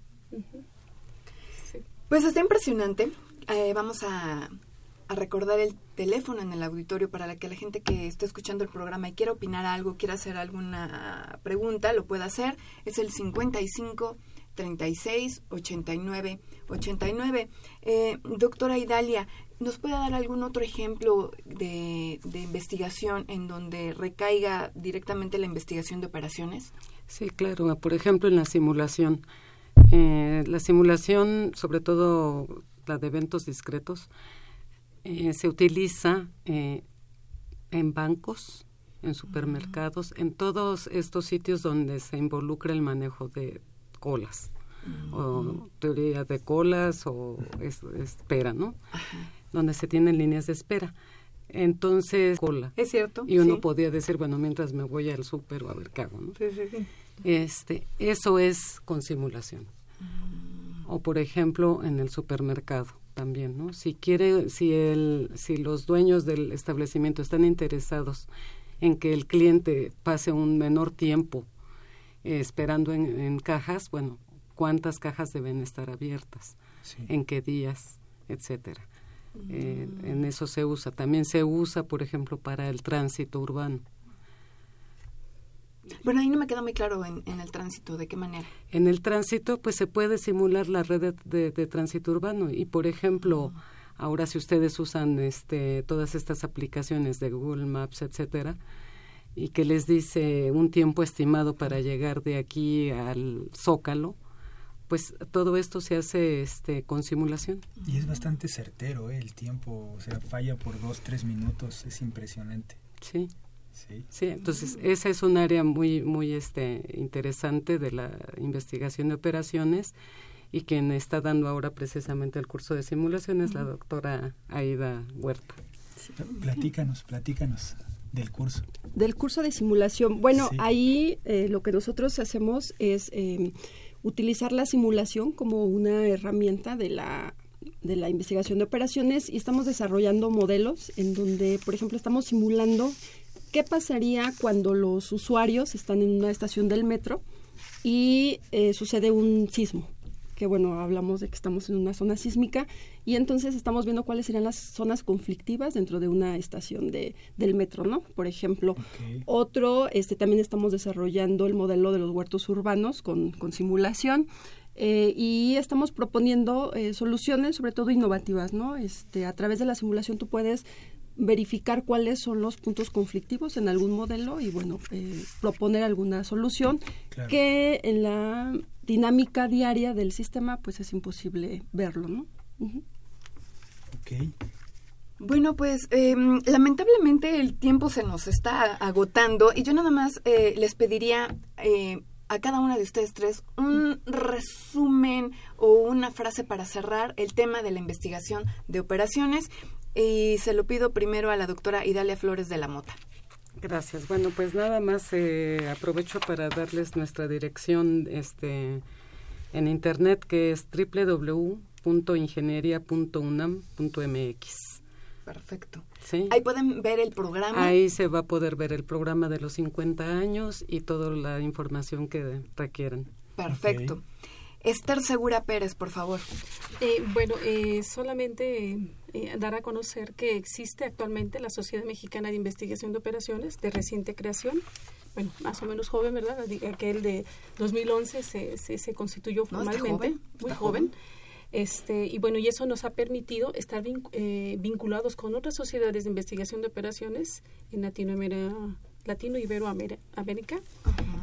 Pues está impresionante. Eh, vamos a, recordar el teléfono en el auditorio para que la gente que esté escuchando el programa y quiera opinar algo, quiera hacer alguna pregunta, lo pueda hacer. Es el 55 36 89 89. Eh, doctora Idalia, ¿nos puede dar algún otro ejemplo de, de, investigación en donde recaiga directamente la investigación de operaciones? Sí, claro. Por ejemplo, en la simulación. Eh, la simulación, sobre todo la de eventos discretos, eh, se utiliza eh, en bancos, en supermercados, en todos estos sitios donde se involucra el manejo de colas o teoría de colas o espera, ¿no? Donde se tienen líneas de espera. Entonces, cola. Es cierto. Y uno podía decir, bueno, mientras me voy al súper o a ver qué hago, ¿no? Sí, sí, Este, eso es con simulación. O por ejemplo, en el supermercado también, ¿no? Si quiere, si el, si los dueños del establecimiento están interesados en que el cliente pase un menor tiempo eh, esperando en, cajas, bueno, cuántas cajas deben estar abiertas, en qué días, etcétera. Eh, mm. en eso se usa. También se usa, por ejemplo, para el tránsito urbano. Bueno, ahí no me queda muy claro en, el tránsito, ¿de qué manera? En el tránsito, pues se puede simular la red de, tránsito urbano y, por ejemplo, ahora si ustedes usan este, todas estas aplicaciones de Google Maps, etcétera, y que les dice un tiempo estimado para llegar de aquí al Zócalo, pues todo esto se hace este, con simulación. Y es bastante certero ¿eh? el tiempo, o sea, falla por dos, tres minutos, es impresionante. Sí. Sí. entonces esa es un área muy muy este interesante de la investigación de operaciones y quien está dando ahora precisamente el curso de simulación es la doctora Aida Huerta. Platícanos, platícanos del curso. Del curso de simulación. Bueno, ahí eh, lo que nosotros hacemos es em, utilizar la simulación como una herramienta de la de la investigación de operaciones y estamos desarrollando modelos en donde, por ejemplo, estamos simulando qué pasaría cuando los usuarios están en una estación del metro y eh, sucede un sismo que bueno, hablamos de que estamos en una zona sísmica y entonces estamos viendo cuáles serían las zonas conflictivas dentro de una estación de, del metro, ¿no? Por ejemplo, otro, este, también estamos desarrollando el modelo de los huertos urbanos con, con simulación. Eh, y estamos proponiendo eh, soluciones, sobre todo innovativas, ¿no? Este, a través de la simulación tú puedes verificar cuáles son los puntos conflictivos en algún modelo y bueno eh, proponer alguna solución que en la dinámica diaria del sistema pues es imposible verlo no Bueno, pues em, lamentablemente el tiempo se nos está agotando y yo nada más eh, les pediría eh, a cada una de ustedes tres un resumen o una frase para cerrar el tema de la investigación de operaciones y se lo pido primero a la doctora Idalia Flores de la Mota. Gracias. Bueno, pues nada más eh, aprovecho para darles nuestra dirección este, en internet que es www.ingenieria.unam.mx. Perfecto. ¿Sí? Ahí pueden ver el programa. Ahí se va a poder ver el programa de los 50 años y toda la información que requieran. Perfecto. Esther Segura Pérez, por favor. Eh, bueno, eh, solamente eh, dar a conocer que existe actualmente la Sociedad Mexicana de Investigación de Operaciones de reciente creación. Bueno, más o menos joven, ¿verdad? Aquel de 2011 se, se, se constituyó formalmente, muy joven. Este, y bueno, y eso nos ha permitido estar vinculados con otras sociedades de investigación de operaciones en Latinoamérica, Latino Iberoamérica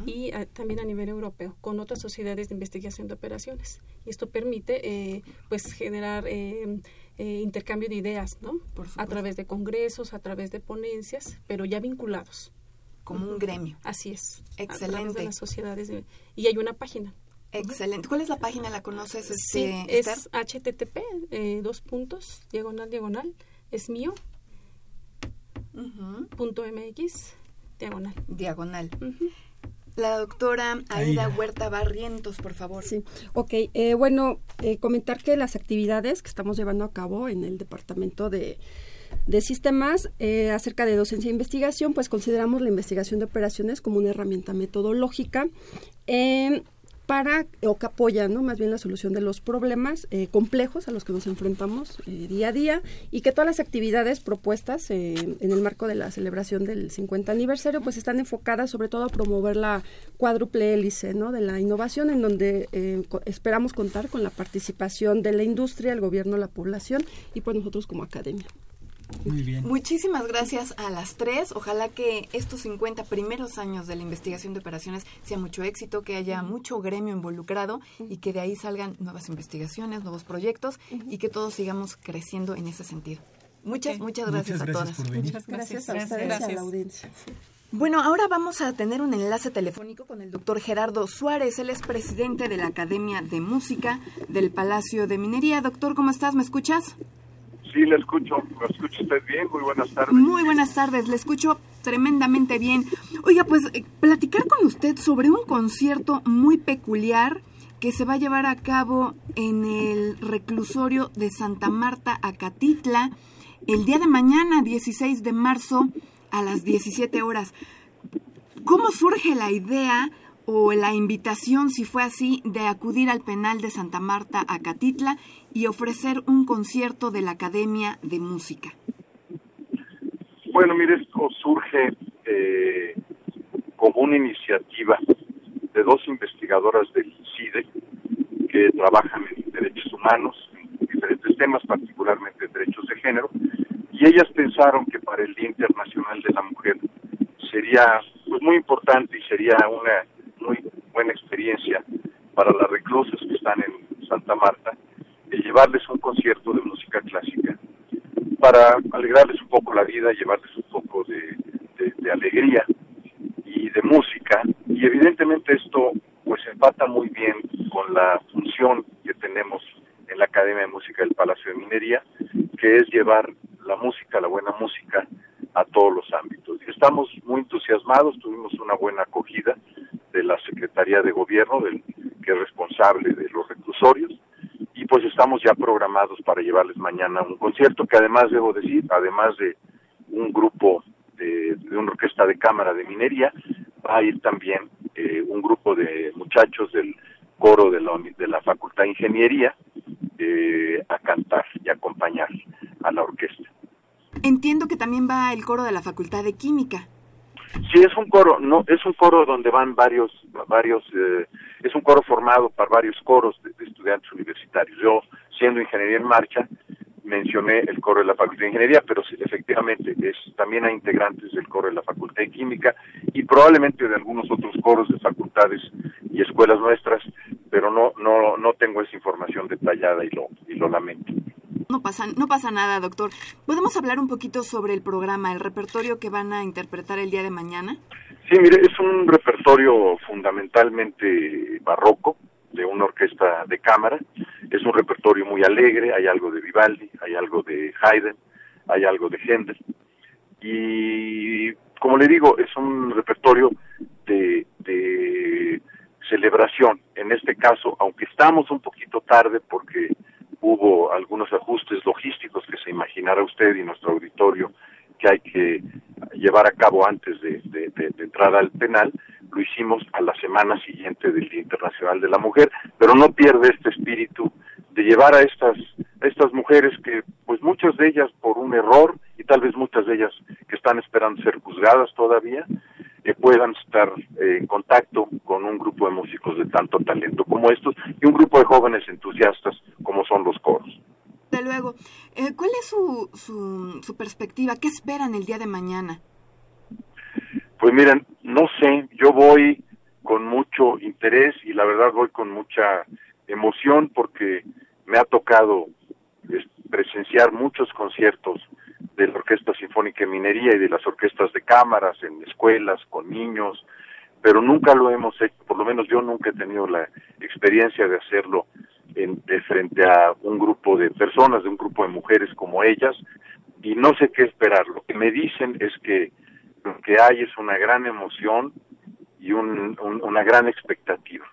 y también a nivel europeo con otras sociedades de investigación de operaciones. Y esto permite eh, pues generar eh, eh, intercambio de ideas, ¿no? a través de congresos, a través de ponencias, pero ya vinculados. Como un gremio. Así es. Excelente. de las sociedades. y hay una página. Excelente. ¿Cuál es la página? ¿La conoces? sí, este, es http, dos puntos, diagonal, diagonal, es mío, punto mx, diagonal. Diagonal. La doctora Aida Huerta Barrientos, por favor. Sí, ok. Eh, bueno, eh, comentar que las actividades que estamos llevando a cabo en el Departamento de, de Sistemas eh, acerca de docencia e investigación, pues consideramos la investigación de operaciones como una herramienta metodológica para, o que apoya, ¿no? Más bien la solución de los problemas eh, complejos a los que nos enfrentamos eh, día a día y que todas las actividades propuestas eh, en el marco de la celebración del 50 aniversario, pues están enfocadas sobre todo a promover la cuádruple hélice, ¿no? De la innovación, en donde esperamos contar con la participación de la industria, el gobierno, la población y pues nosotros como academia. Muy bien. Muchísimas gracias a las tres. Ojalá que estos 50 primeros años de la investigación de operaciones sea mucho éxito, que haya mucho gremio involucrado y que de ahí salgan nuevas investigaciones, nuevos proyectos y que todos sigamos creciendo en ese sentido. Muchas, muchas gracias, a todas. Muchas gracias, a ustedes y a la audiencia. Bueno, ahora vamos a tener un enlace telefónico con el doctor Gerardo Suárez. Él es presidente de la Academia de Música del Palacio de Minería. Doctor, ¿cómo estás? ¿Me escuchas? Sí, le escucho. ¿Me escucha usted bien? Muy buenas tardes. Muy buenas tardes. Le escucho tremendamente bien. Oiga, pues eh, platicar con usted sobre un concierto muy peculiar que se va a llevar a cabo en el reclusorio de Santa Marta, Acatitla, el día de mañana, 16 de marzo, a las 17 horas. ¿Cómo surge la idea o la invitación, si fue así, de acudir al penal de Santa Marta, Acatitla, y ofrecer un concierto de la Academia de Música? Bueno, mire, esto surge eh, como una iniciativa de dos investigadoras del CIDE que trabajan en derechos humanos, en diferentes temas, particularmente en derechos de género, y ellas pensaron que para el Día Internacional de la Mujer sería pues muy importante y sería una muy buena experiencia para las reclusas que están en Santa Marta llevarles un concierto de música clásica para alegrarles un poco la vida, llevarles un poco de, alegría y de música y evidentemente esto pues empata muy bien con la función que tenemos en la Academia de Música del Palacio de Minería, que es llevar la música, la buena música, a todos los ámbitos. Estamos muy entusiasmados, tuvimos una buena acogida de la Secretaría de Gobierno, del, que es responsable de los reclusorios, y pues estamos ya programados para llevarles mañana un concierto que además debo decir, además de un grupo de, de una orquesta de cámara de minería, va a ir también eh, un grupo de muchachos del coro de la, de la Facultad de Ingeniería eh, a cantar y acompañar a la orquesta. Entiendo que también va el coro de la Facultad de Química. Sí, es un coro, no, es un coro donde van varios, varios, eh, es un coro formado por varios coros de, de, estudiantes universitarios. Yo, siendo ingeniería en marcha, mencioné el coro de la Facultad de Ingeniería, pero efectivamente es, también hay integrantes del coro de la Facultad de Química y probablemente de algunos otros coros de facultades y escuelas nuestras, pero no, no, no tengo esa información detallada y lo, y lo lamento. No pasa, no pasa nada, doctor. ¿Podemos hablar un poquito sobre el programa, el repertorio que van a interpretar el día de mañana? Sí, mire, es un repertorio fundamentalmente barroco, de una orquesta de cámara. Es un repertorio muy alegre, hay algo de Vivaldi, hay algo de Haydn, hay algo de Händel. Y como le digo, es un repertorio de, de celebración. En este caso, aunque estamos un poquito tarde porque hubo algunos ajustes logísticos que se imaginará usted y nuestro auditorio que hay que llevar a cabo antes de, de, entrar al penal, lo hicimos a la semana siguiente del Día Internacional de la Mujer, pero no pierde este espíritu de llevar a estas, a estas mujeres que, pues muchas de ellas por un error, y tal vez muchas de ellas que están esperando ser juzgadas todavía, eh, puedan estar eh, en contacto con un grupo de músicos de tanto talento como estos y un grupo de jóvenes entusiastas como son los coros. De luego, eh, ¿cuál es su, su, su perspectiva? ¿Qué esperan el día de mañana? Pues miren, no sé, yo voy con mucho interés y la verdad voy con mucha emoción porque me ha tocado presenciar muchos conciertos de la Orquesta Sinfónica de Minería y de las orquestas de cámaras en escuelas con niños, pero nunca lo hemos hecho, por lo menos yo nunca he tenido la experiencia de hacerlo en, de frente a un grupo de personas, de un grupo de mujeres como ellas, y no sé qué esperar. Lo que me dicen es que lo que hay es una gran emoción y un, un, una gran expectativa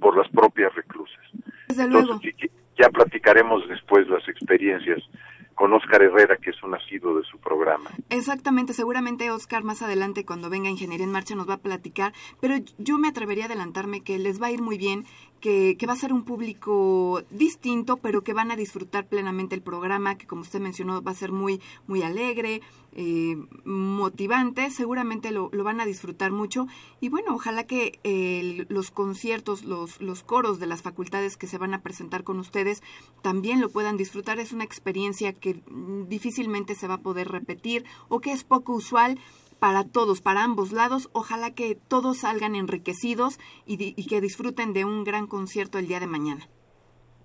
por las propias reclusas. Desde luego. Entonces, ya platicaremos después las experiencias con Oscar Herrera, que es un nacido de su programa. Exactamente, seguramente Oscar más adelante cuando venga Ingeniería en Marcha nos va a platicar, pero yo me atrevería a adelantarme que les va a ir muy bien, que, va a ser un público distinto, pero que van a disfrutar plenamente el programa, que como usted mencionó va a ser muy, muy alegre, eh, motivante, seguramente lo, lo, van a disfrutar mucho. Y bueno, ojalá que eh, los conciertos, los, los coros de las facultades que se van a presentar con ustedes también lo puedan disfrutar. Es una experiencia que difícilmente se va a poder repetir o que es poco usual para todos, para ambos lados. Ojalá que todos salgan enriquecidos y, que disfruten de un gran concierto el día de mañana.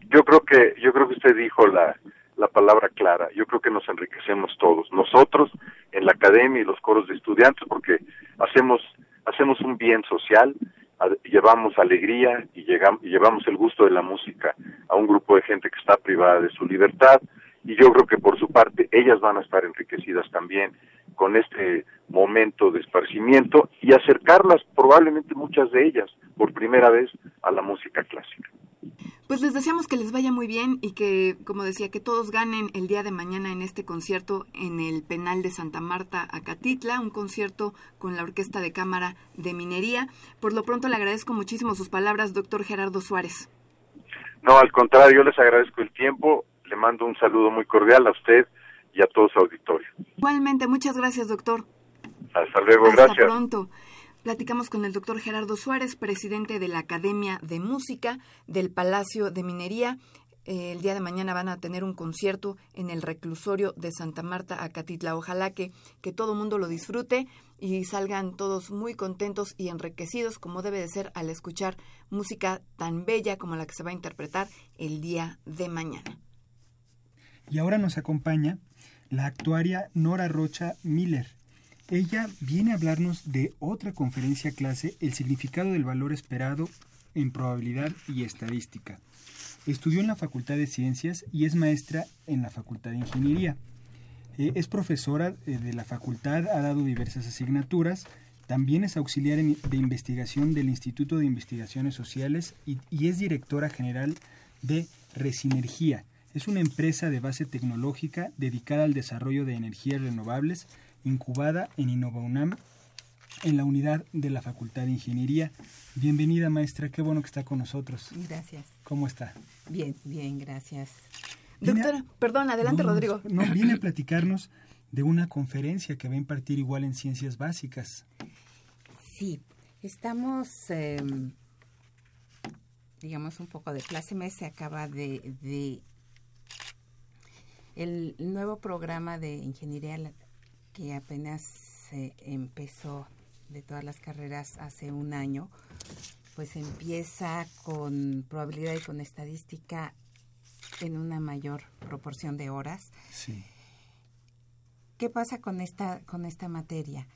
Yo creo que yo creo que usted dijo la la palabra clara. Yo creo que nos enriquecemos todos, nosotros en la academia y los coros de estudiantes, porque hacemos hacemos un bien social, llevamos alegría y, llegamos, y llevamos el gusto de la música a un grupo de gente que está privada de su libertad y yo creo que por su parte ellas van a estar enriquecidas también con este momento de esparcimiento y acercarlas probablemente muchas de ellas por primera vez a la música clásica. Pues les deseamos que les vaya muy bien y que, como decía, que todos ganen el día de mañana en este concierto en el penal de Santa Marta, Acatitla, un concierto con la Orquesta de Cámara de Minería. Por lo pronto le agradezco muchísimo sus palabras, doctor Gerardo Suárez. No, al contrario, yo les agradezco el tiempo, le mando un saludo muy cordial a usted y a todo su auditorio. Igualmente, muchas gracias, doctor. Hasta luego, Hasta gracias. pronto. Platicamos con el doctor Gerardo Suárez, presidente de la Academia de Música del Palacio de Minería. Eh, el día de mañana van a tener un concierto en el reclusorio de Santa Marta, Acatitla. Ojalá que, que todo mundo lo disfrute y salgan todos muy contentos y enriquecidos como debe de ser al escuchar música tan bella como la que se va a interpretar el día de mañana. Y ahora nos acompaña la actuaria Nora Rocha Miller. Ella viene a hablarnos de otra conferencia clase, el significado del valor esperado en probabilidad y estadística. Estudió en la Facultad de Ciencias y es maestra en la Facultad de Ingeniería. Eh, es profesora eh, de la facultad, ha dado diversas asignaturas, también es auxiliar de investigación del Instituto de Investigaciones Sociales y, y es directora general de Resinergia. Es una empresa de base tecnológica dedicada al desarrollo de energías renovables incubada en InnovaUNAM en la unidad de la Facultad de Ingeniería. Bienvenida, maestra, qué bueno que está con nosotros. Gracias. ¿Cómo está? Bien, bien, gracias. Doctora, perdón, adelante, Rodrigo. No, viene a platicarnos de una conferencia que va a impartir igual en ciencias básicas. Sí, estamos, em, digamos, un poco de clase mes, se acaba de, de el nuevo programa de ingeniería que apenas se empezó de todas las carreras hace un año, pues empieza con probabilidad y con estadística en una mayor proporción de horas. Sí. ¿Qué pasa con esta con esta materia?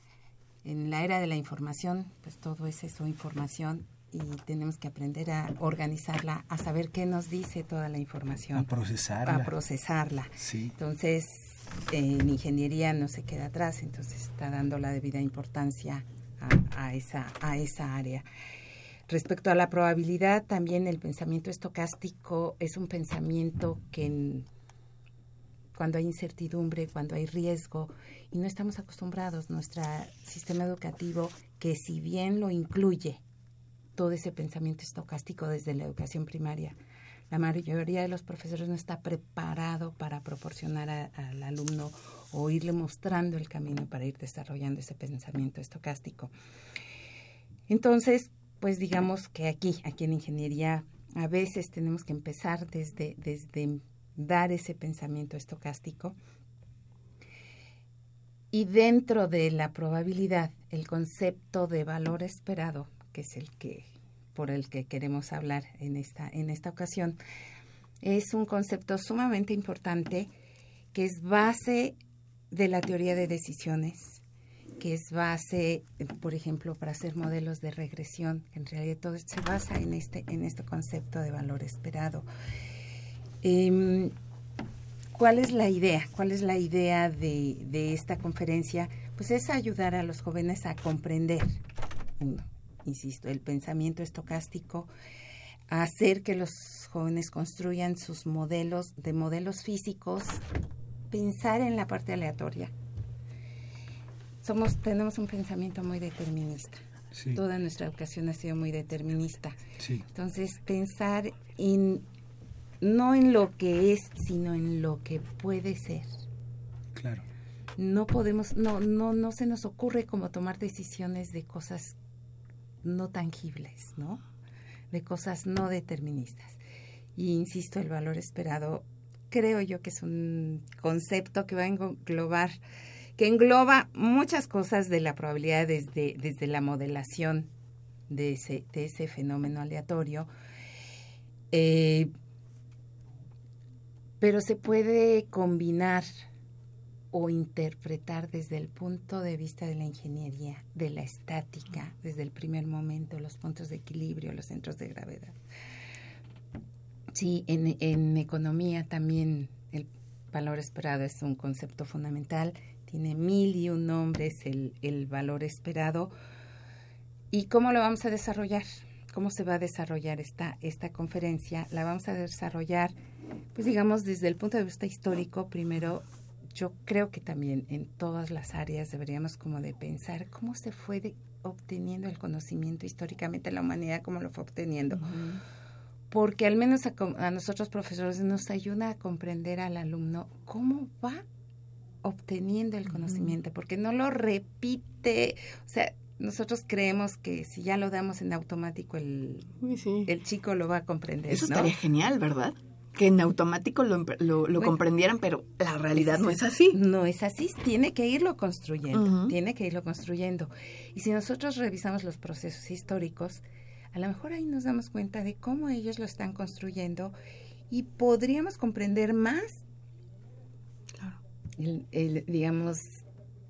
En la era de la información, pues todo es eso, información y tenemos que aprender a organizarla, a saber qué nos dice toda la información. A procesarla. A procesarla. Sí. Entonces, en ingeniería no se queda atrás, entonces está dando la debida importancia a, esa, a esa área. Respecto a la probabilidad, también el pensamiento estocástico es un pensamiento que cuando hay incertidumbre, cuando hay riesgo, y no estamos acostumbrados, nuestro sistema educativo, que si bien lo incluye todo ese pensamiento estocástico desde la educación primaria, la mayoría de los profesores no está preparado para proporcionar al alumno o irle mostrando el camino para ir desarrollando ese pensamiento estocástico. Entonces, pues digamos que aquí, aquí en ingeniería, a veces tenemos que empezar desde, desde dar ese pensamiento estocástico y dentro de la probabilidad, el concepto de valor esperado, que es el que por el que queremos hablar en esta, en esta ocasión, es un concepto sumamente importante que es base de la teoría de decisiones, que es base, por ejemplo, para hacer modelos de regresión, en realidad todo se basa en este, en este concepto de valor esperado. Em, ¿Cuál es la idea? ¿Cuál es la idea de, de esta conferencia? Pues es ayudar a los jóvenes a comprender, uno, insisto, el pensamiento estocástico, hacer que los jóvenes construyan sus modelos de modelos físicos, pensar en la parte aleatoria. Somos, tenemos un pensamiento muy determinista. Toda nuestra educación ha sido muy determinista. Entonces, pensar en no en lo que es, sino en lo que puede ser. Claro. No podemos, no, no, no se nos ocurre como tomar decisiones de cosas no tangibles, ¿no? De cosas no deterministas. Y insisto, el valor esperado creo yo que es un concepto que va a englobar, que engloba muchas cosas de la probabilidad desde, desde la modelación de ese, de ese fenómeno aleatorio. Eh, pero se puede combinar o interpretar desde el punto de vista de la ingeniería, de la estática, desde el primer momento, los puntos de equilibrio, los centros de gravedad. Sí, en, economía también el valor esperado es un concepto fundamental, tiene mil y un nombres el, el valor esperado. ¿Y cómo lo vamos a desarrollar? ¿Cómo se va a desarrollar esta, esta conferencia? La vamos a desarrollar, pues digamos, desde el punto de vista histórico, primero yo creo que también en todas las áreas deberíamos como de pensar cómo se fue obteniendo el conocimiento históricamente la humanidad, cómo lo fue obteniendo. Porque al menos a, nosotros profesores nos ayuda a comprender al alumno cómo va obteniendo el conocimiento, porque no lo repite, o sea, nosotros creemos que si ya lo damos en automático el, el chico lo va a comprender. Eso estaría genial, ¿verdad? Que en automático lo, lo, comprendieran, pero la realidad no es así. No es así, tiene que irlo construyendo, tiene que irlo construyendo. Y si nosotros revisamos los procesos históricos, a lo mejor ahí nos damos cuenta de cómo ellos lo están construyendo y podríamos comprender más, el, digamos,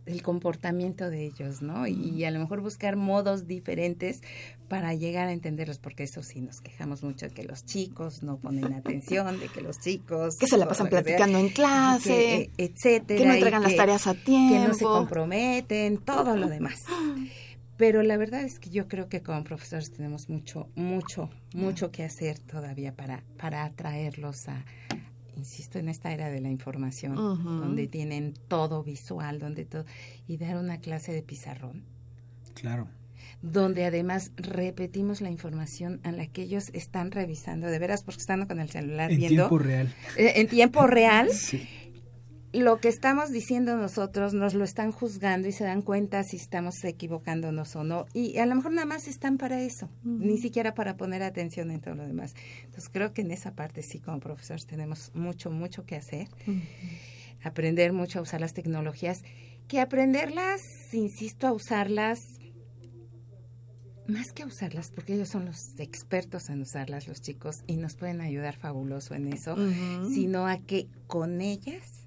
el comportamiento de ellos, ¿no? Y, a lo mejor buscar modos diferentes para llegar a entenderlos, porque eso sí, nos quejamos mucho de que los chicos no ponen atención, de que los chicos... Que se la pasan platicando en clase, e, etcétera. Que no entregan las tareas a tiempo. Que no se comprometen, todo lo demás. Pero la verdad es que yo creo que como profesores tenemos mucho, mucho, mucho que hacer todavía para, para atraerlos a, insisto, en esta era de la información, donde tienen todo visual, donde todo, y dar una clase de pizarrón. Claro. Donde además repetimos la información a la que ellos están revisando, de veras, porque están con el celular en viendo. En tiempo real. Eh, en tiempo real. sí lo que estamos diciendo nosotros nos lo están juzgando y se dan cuenta si estamos equivocándonos o no. Y a lo mejor nada más están para eso, ni siquiera para poner atención en todo lo demás. Entonces creo que en esa parte sí como profesores tenemos mucho, mucho que hacer. Aprender mucho a usar las tecnologías, que aprenderlas, insisto, a usarlas más que a usarlas, porque ellos son los expertos en usarlas, los chicos, y nos pueden ayudar fabuloso en eso, sino a que con ellas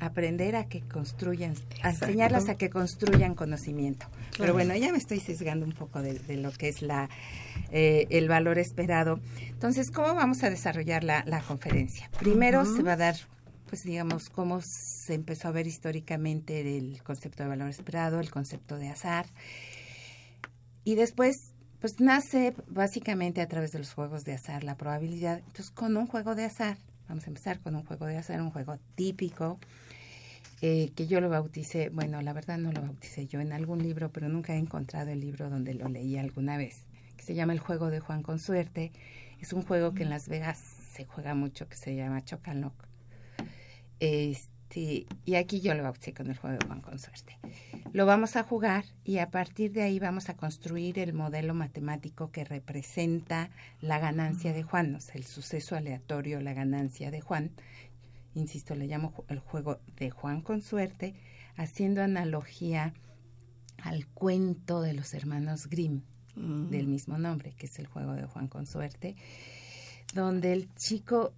aprender a que construyan, a enseñarlas a que construyan conocimiento. Pero bueno, ya me estoy sesgando un poco de, lo que es la eh, el valor esperado. Entonces, ¿cómo vamos a desarrollar la, conferencia? Primero se va a dar, pues digamos, cómo se empezó a ver históricamente el concepto de valor esperado, el concepto de azar. Y después pues nace básicamente a través de los juegos de azar la probabilidad. Entonces, con un juego de azar, vamos a empezar con un juego de azar, un juego típico, eh, que yo lo bauticé, bueno, la verdad no lo bauticé yo en algún libro, pero nunca he encontrado el libro donde lo leí alguna vez, que se llama El juego de Juan con suerte. Es un juego que en Las Vegas se juega mucho, que se llama Chocanoc. Este, y aquí yo lo bauticé con el juego de Juan con suerte. Lo vamos a jugar y a partir de ahí vamos a construir el modelo matemático que representa la ganancia de Juan, o sea, el suceso aleatorio, la ganancia de Juan, insisto, le llamo el juego de Juan con suerte, haciendo analogía al cuento de los hermanos Grimm, mm. del mismo nombre, que es el juego de Juan con suerte, donde el chico,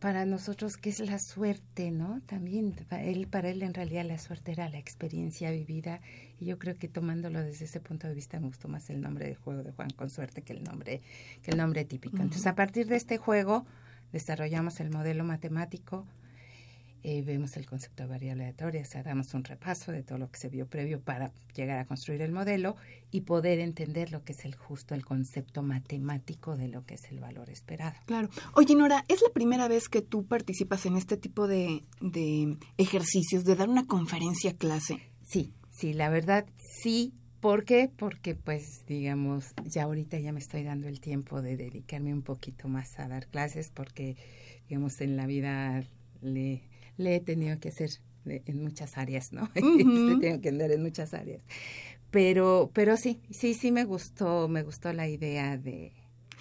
para nosotros, que es la suerte, ¿no? También, para él, para él en realidad la suerte era la experiencia vivida, y yo creo que tomándolo desde ese punto de vista me gustó más el nombre del juego de Juan con suerte que el nombre, que el nombre típico. Entonces, a partir de este juego, desarrollamos el modelo matemático, eh, vemos el concepto de variable aleatoria, o sea, damos un repaso de todo lo que se vio previo para llegar a construir el modelo y poder entender lo que es el justo, el concepto matemático de lo que es el valor esperado. Claro. Oye, Nora, ¿es la primera vez que tú participas en este tipo de, de ejercicios, de dar una conferencia clase? Sí, sí, la verdad sí. ¿Por qué? Porque pues digamos, ya ahorita ya me estoy dando el tiempo de dedicarme un poquito más a dar clases porque digamos en la vida le le he tenido que hacer en muchas áreas, ¿no? tengo que andar en muchas áreas. Pero, pero sí, sí, sí me gustó, me gustó la idea de,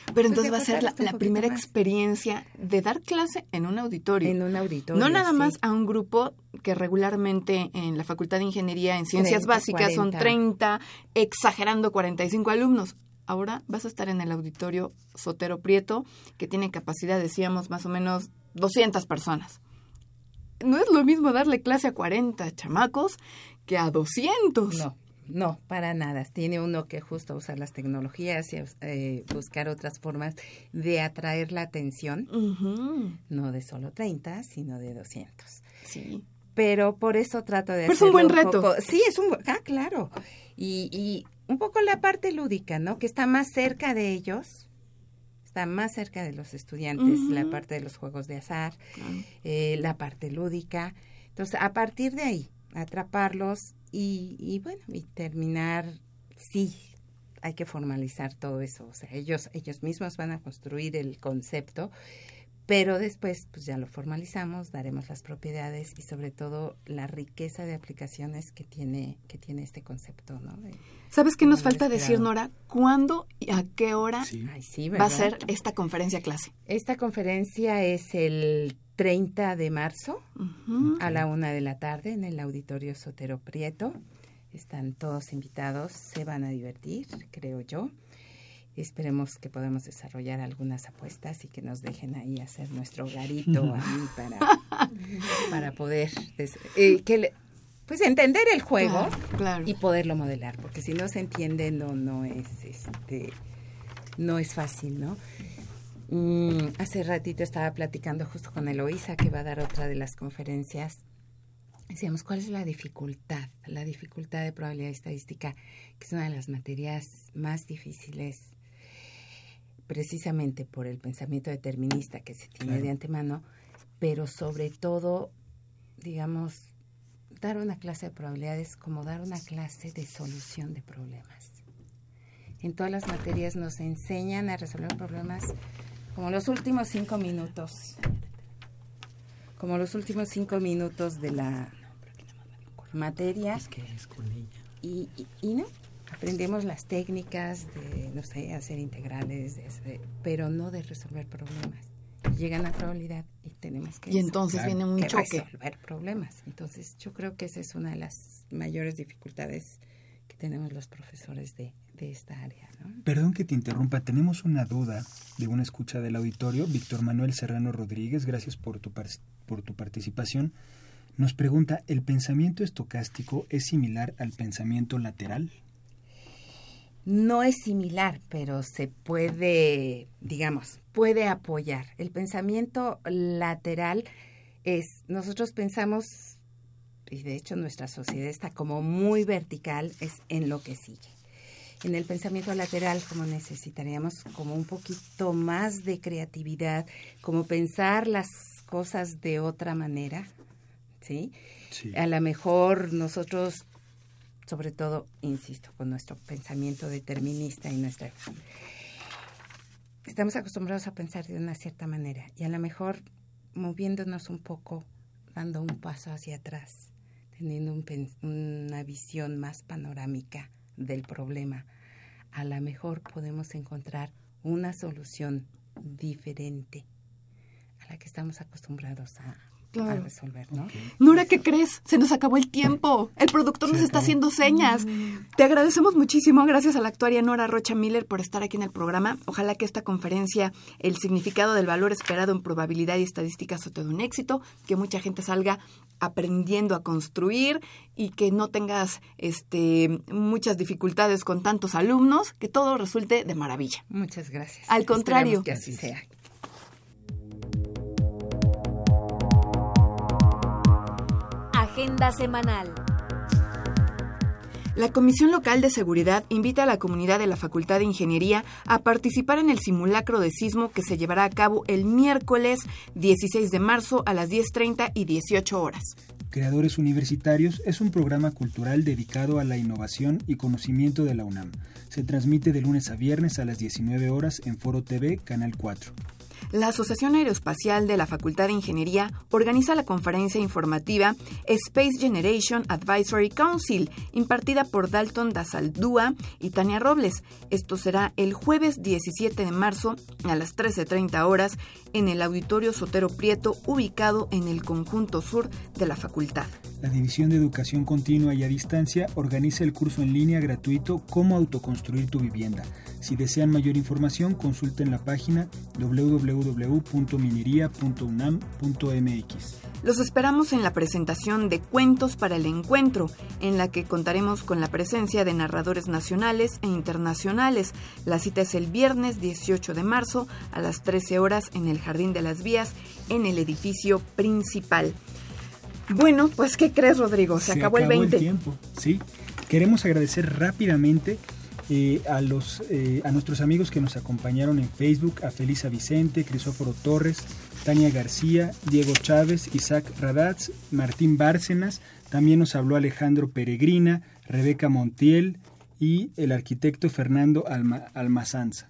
pero pues entonces va a ser la, primera experiencia de dar clase en un auditorio. En un auditorio. No nada más a un grupo que regularmente en la Facultad de Ingeniería en Ciencias Básicas son 30, exagerando 45 alumnos. Ahora vas a estar en el auditorio Sotero Prieto, que tiene capacidad, decíamos, más o menos 200 personas no es lo mismo darle clase a 40 chamacos que a 200. No, no, para nada. Tiene uno que justo usar las tecnologías y eh, buscar otras formas de atraer la atención, no de solo 30, sino de 200. Sí. Pero por eso trato de... Pero es un buen reto. sí, es un... Ah, claro. Y, y un poco la parte lúdica, ¿no? Que está más cerca de ellos está más cerca de los estudiantes, la parte de los juegos de azar, eh, la parte lúdica. Entonces, a partir de ahí, atraparlos y, y bueno, y terminar, sí, hay que formalizar todo eso. O sea, ellos, ellos mismos van a construir el concepto, pero después pues ya lo formalizamos, daremos las propiedades y sobre todo la riqueza de aplicaciones que tiene que tiene este concepto, ¿no? ¿Sabes qué nos falta decir, Nora? ¿Cuándo y a qué hora va a ser esta conferencia clase? Esta conferencia es el 30 de marzo a la una de la tarde en el Auditorio Sotero Prieto. Están todos invitados, se van a divertir, creo yo. Esperemos que podamos desarrollar algunas apuestas y que nos dejen ahí hacer nuestro garito para, para poder eh, que pues entender el juego y poderlo modelar, porque si no se entiende no no es este no es fácil, ¿no? Mm, hace ratito estaba platicando justo con Eloísa que va a dar otra de las conferencias. Decíamos, ¿cuál es la dificultad? La dificultad de probabilidad estadística, que es una de las materias más difíciles precisamente por el pensamiento determinista que se tiene de antemano, pero sobre todo, digamos, dar una clase de probabilidades como dar una clase de solución de problemas. En todas las materias nos enseñan a resolver problemas como los últimos cinco minutos, como los últimos cinco minutos de la materia. Y, y no, aprendemos las técnicas de, no sé, hacer integrales, pero no de resolver problemas. Llegan a probabilidad y tenemos que, y entonces viene un choque. resolver problemas. Entonces yo creo que esa es una de las mayores dificultades que tenemos los profesores de, de esta área. Perdón que te interrumpa, tenemos una duda de una escucha del auditorio. Víctor Manuel Serrano Rodríguez, gracias por tu, por tu participación. Nos pregunta, ¿el pensamiento estocástico es similar al pensamiento lateral? No es similar, pero se puede, digamos, puede apoyar. El pensamiento lateral es, nosotros pensamos, y de hecho nuestra sociedad está como muy vertical, es en lo que sigue. En el pensamiento lateral, como necesitaríamos como un poquito más de creatividad, como pensar las cosas de otra manera, ¿sí? sí. A lo mejor nosotros sobre todo, insisto, con nuestro pensamiento determinista y nuestra... Estamos acostumbrados a pensar de una cierta manera y a lo mejor moviéndonos un poco, dando un paso hacia atrás, teniendo una visión más panorámica del problema, a lo mejor podemos encontrar una solución diferente a la que estamos acostumbrados a, claro. resolver, ¿no? Nora, ¿qué crees? Se nos acabó el tiempo. El productor nos está haciendo señas. Te agradecemos muchísimo. Gracias a la actuaria Nora Rocha Miller por estar aquí en el programa. Ojalá que esta conferencia, el significado del valor esperado en probabilidad y estadística, sea todo un éxito, que mucha gente salga aprendiendo a construir y que no tengas este muchas dificultades con tantos alumnos, que todo resulte de maravilla. Muchas gracias. Al contrario, que así sea. Agenda semanal. La Comisión Local de Seguridad invita a la comunidad de la Facultad de Ingeniería a participar en el simulacro de sismo que se llevará a cabo el miércoles 16 de marzo a las 10.30 y 18 horas. Creadores Universitarios es un programa cultural dedicado a la innovación y conocimiento de la UNAM. Se transmite de lunes a viernes a las 19 horas en Foro TV, Canal 4 la Asociación Aeroespacial de la Facultad de Ingeniería organiza la conferencia informativa Space Generation Advisory Council, impartida por Dalton Dasaldúa y Tania Robles. Esto será el jueves 17 de marzo a las 13.30 horas en el Auditorio Sotero Prieto, ubicado en el conjunto sur de la facultad. La División de Educación Continua y a Distancia organiza el curso en línea gratuito Cómo autoconstruir tu vivienda. Si desean mayor información, consulten la página www.minería.unam.mx. Los esperamos en la presentación de Cuentos para el Encuentro, en la que contaremos con la presencia de narradores nacionales e internacionales. La cita es el viernes 18 de marzo a las 13 horas en el Jardín de las Vías, en el edificio principal. Bueno, pues ¿qué crees, Rodrigo? Se, acabó, el 20. El tiempo, sí. Queremos agradecer rápidamente a, los, eh, a nuestros amigos que nos acompañaron en Facebook, a Felisa Vicente, Crisóforo Torres, Tania García, Diego Chávez, Isaac Radatz, Martín Bárcenas, también nos habló Alejandro Peregrina, Rebeca Montiel y el arquitecto Fernando Alma, Almazanza.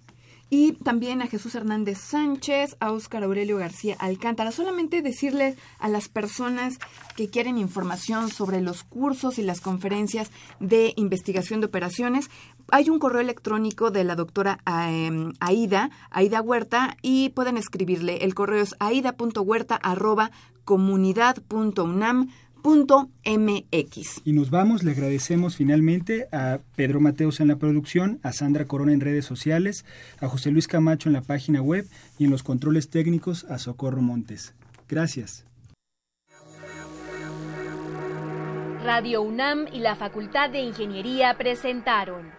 y también a Jesús Hernández Sánchez, a Óscar Aurelio García Alcántara. Solamente decirle a las personas que quieren información sobre los cursos y las conferencias de investigación de operaciones, hay un correo electrónico de la doctora em, Aida, Aida Huerta, y pueden escribirle. El correo es aida.huerta.comunidad.unam MX. Y nos vamos, le agradecemos finalmente a Pedro Mateos en la producción, a Sandra Corona en redes sociales, a José Luis Camacho en la página web y en los controles técnicos a Socorro Montes. Gracias. Radio UNAM y la Facultad de Ingeniería presentaron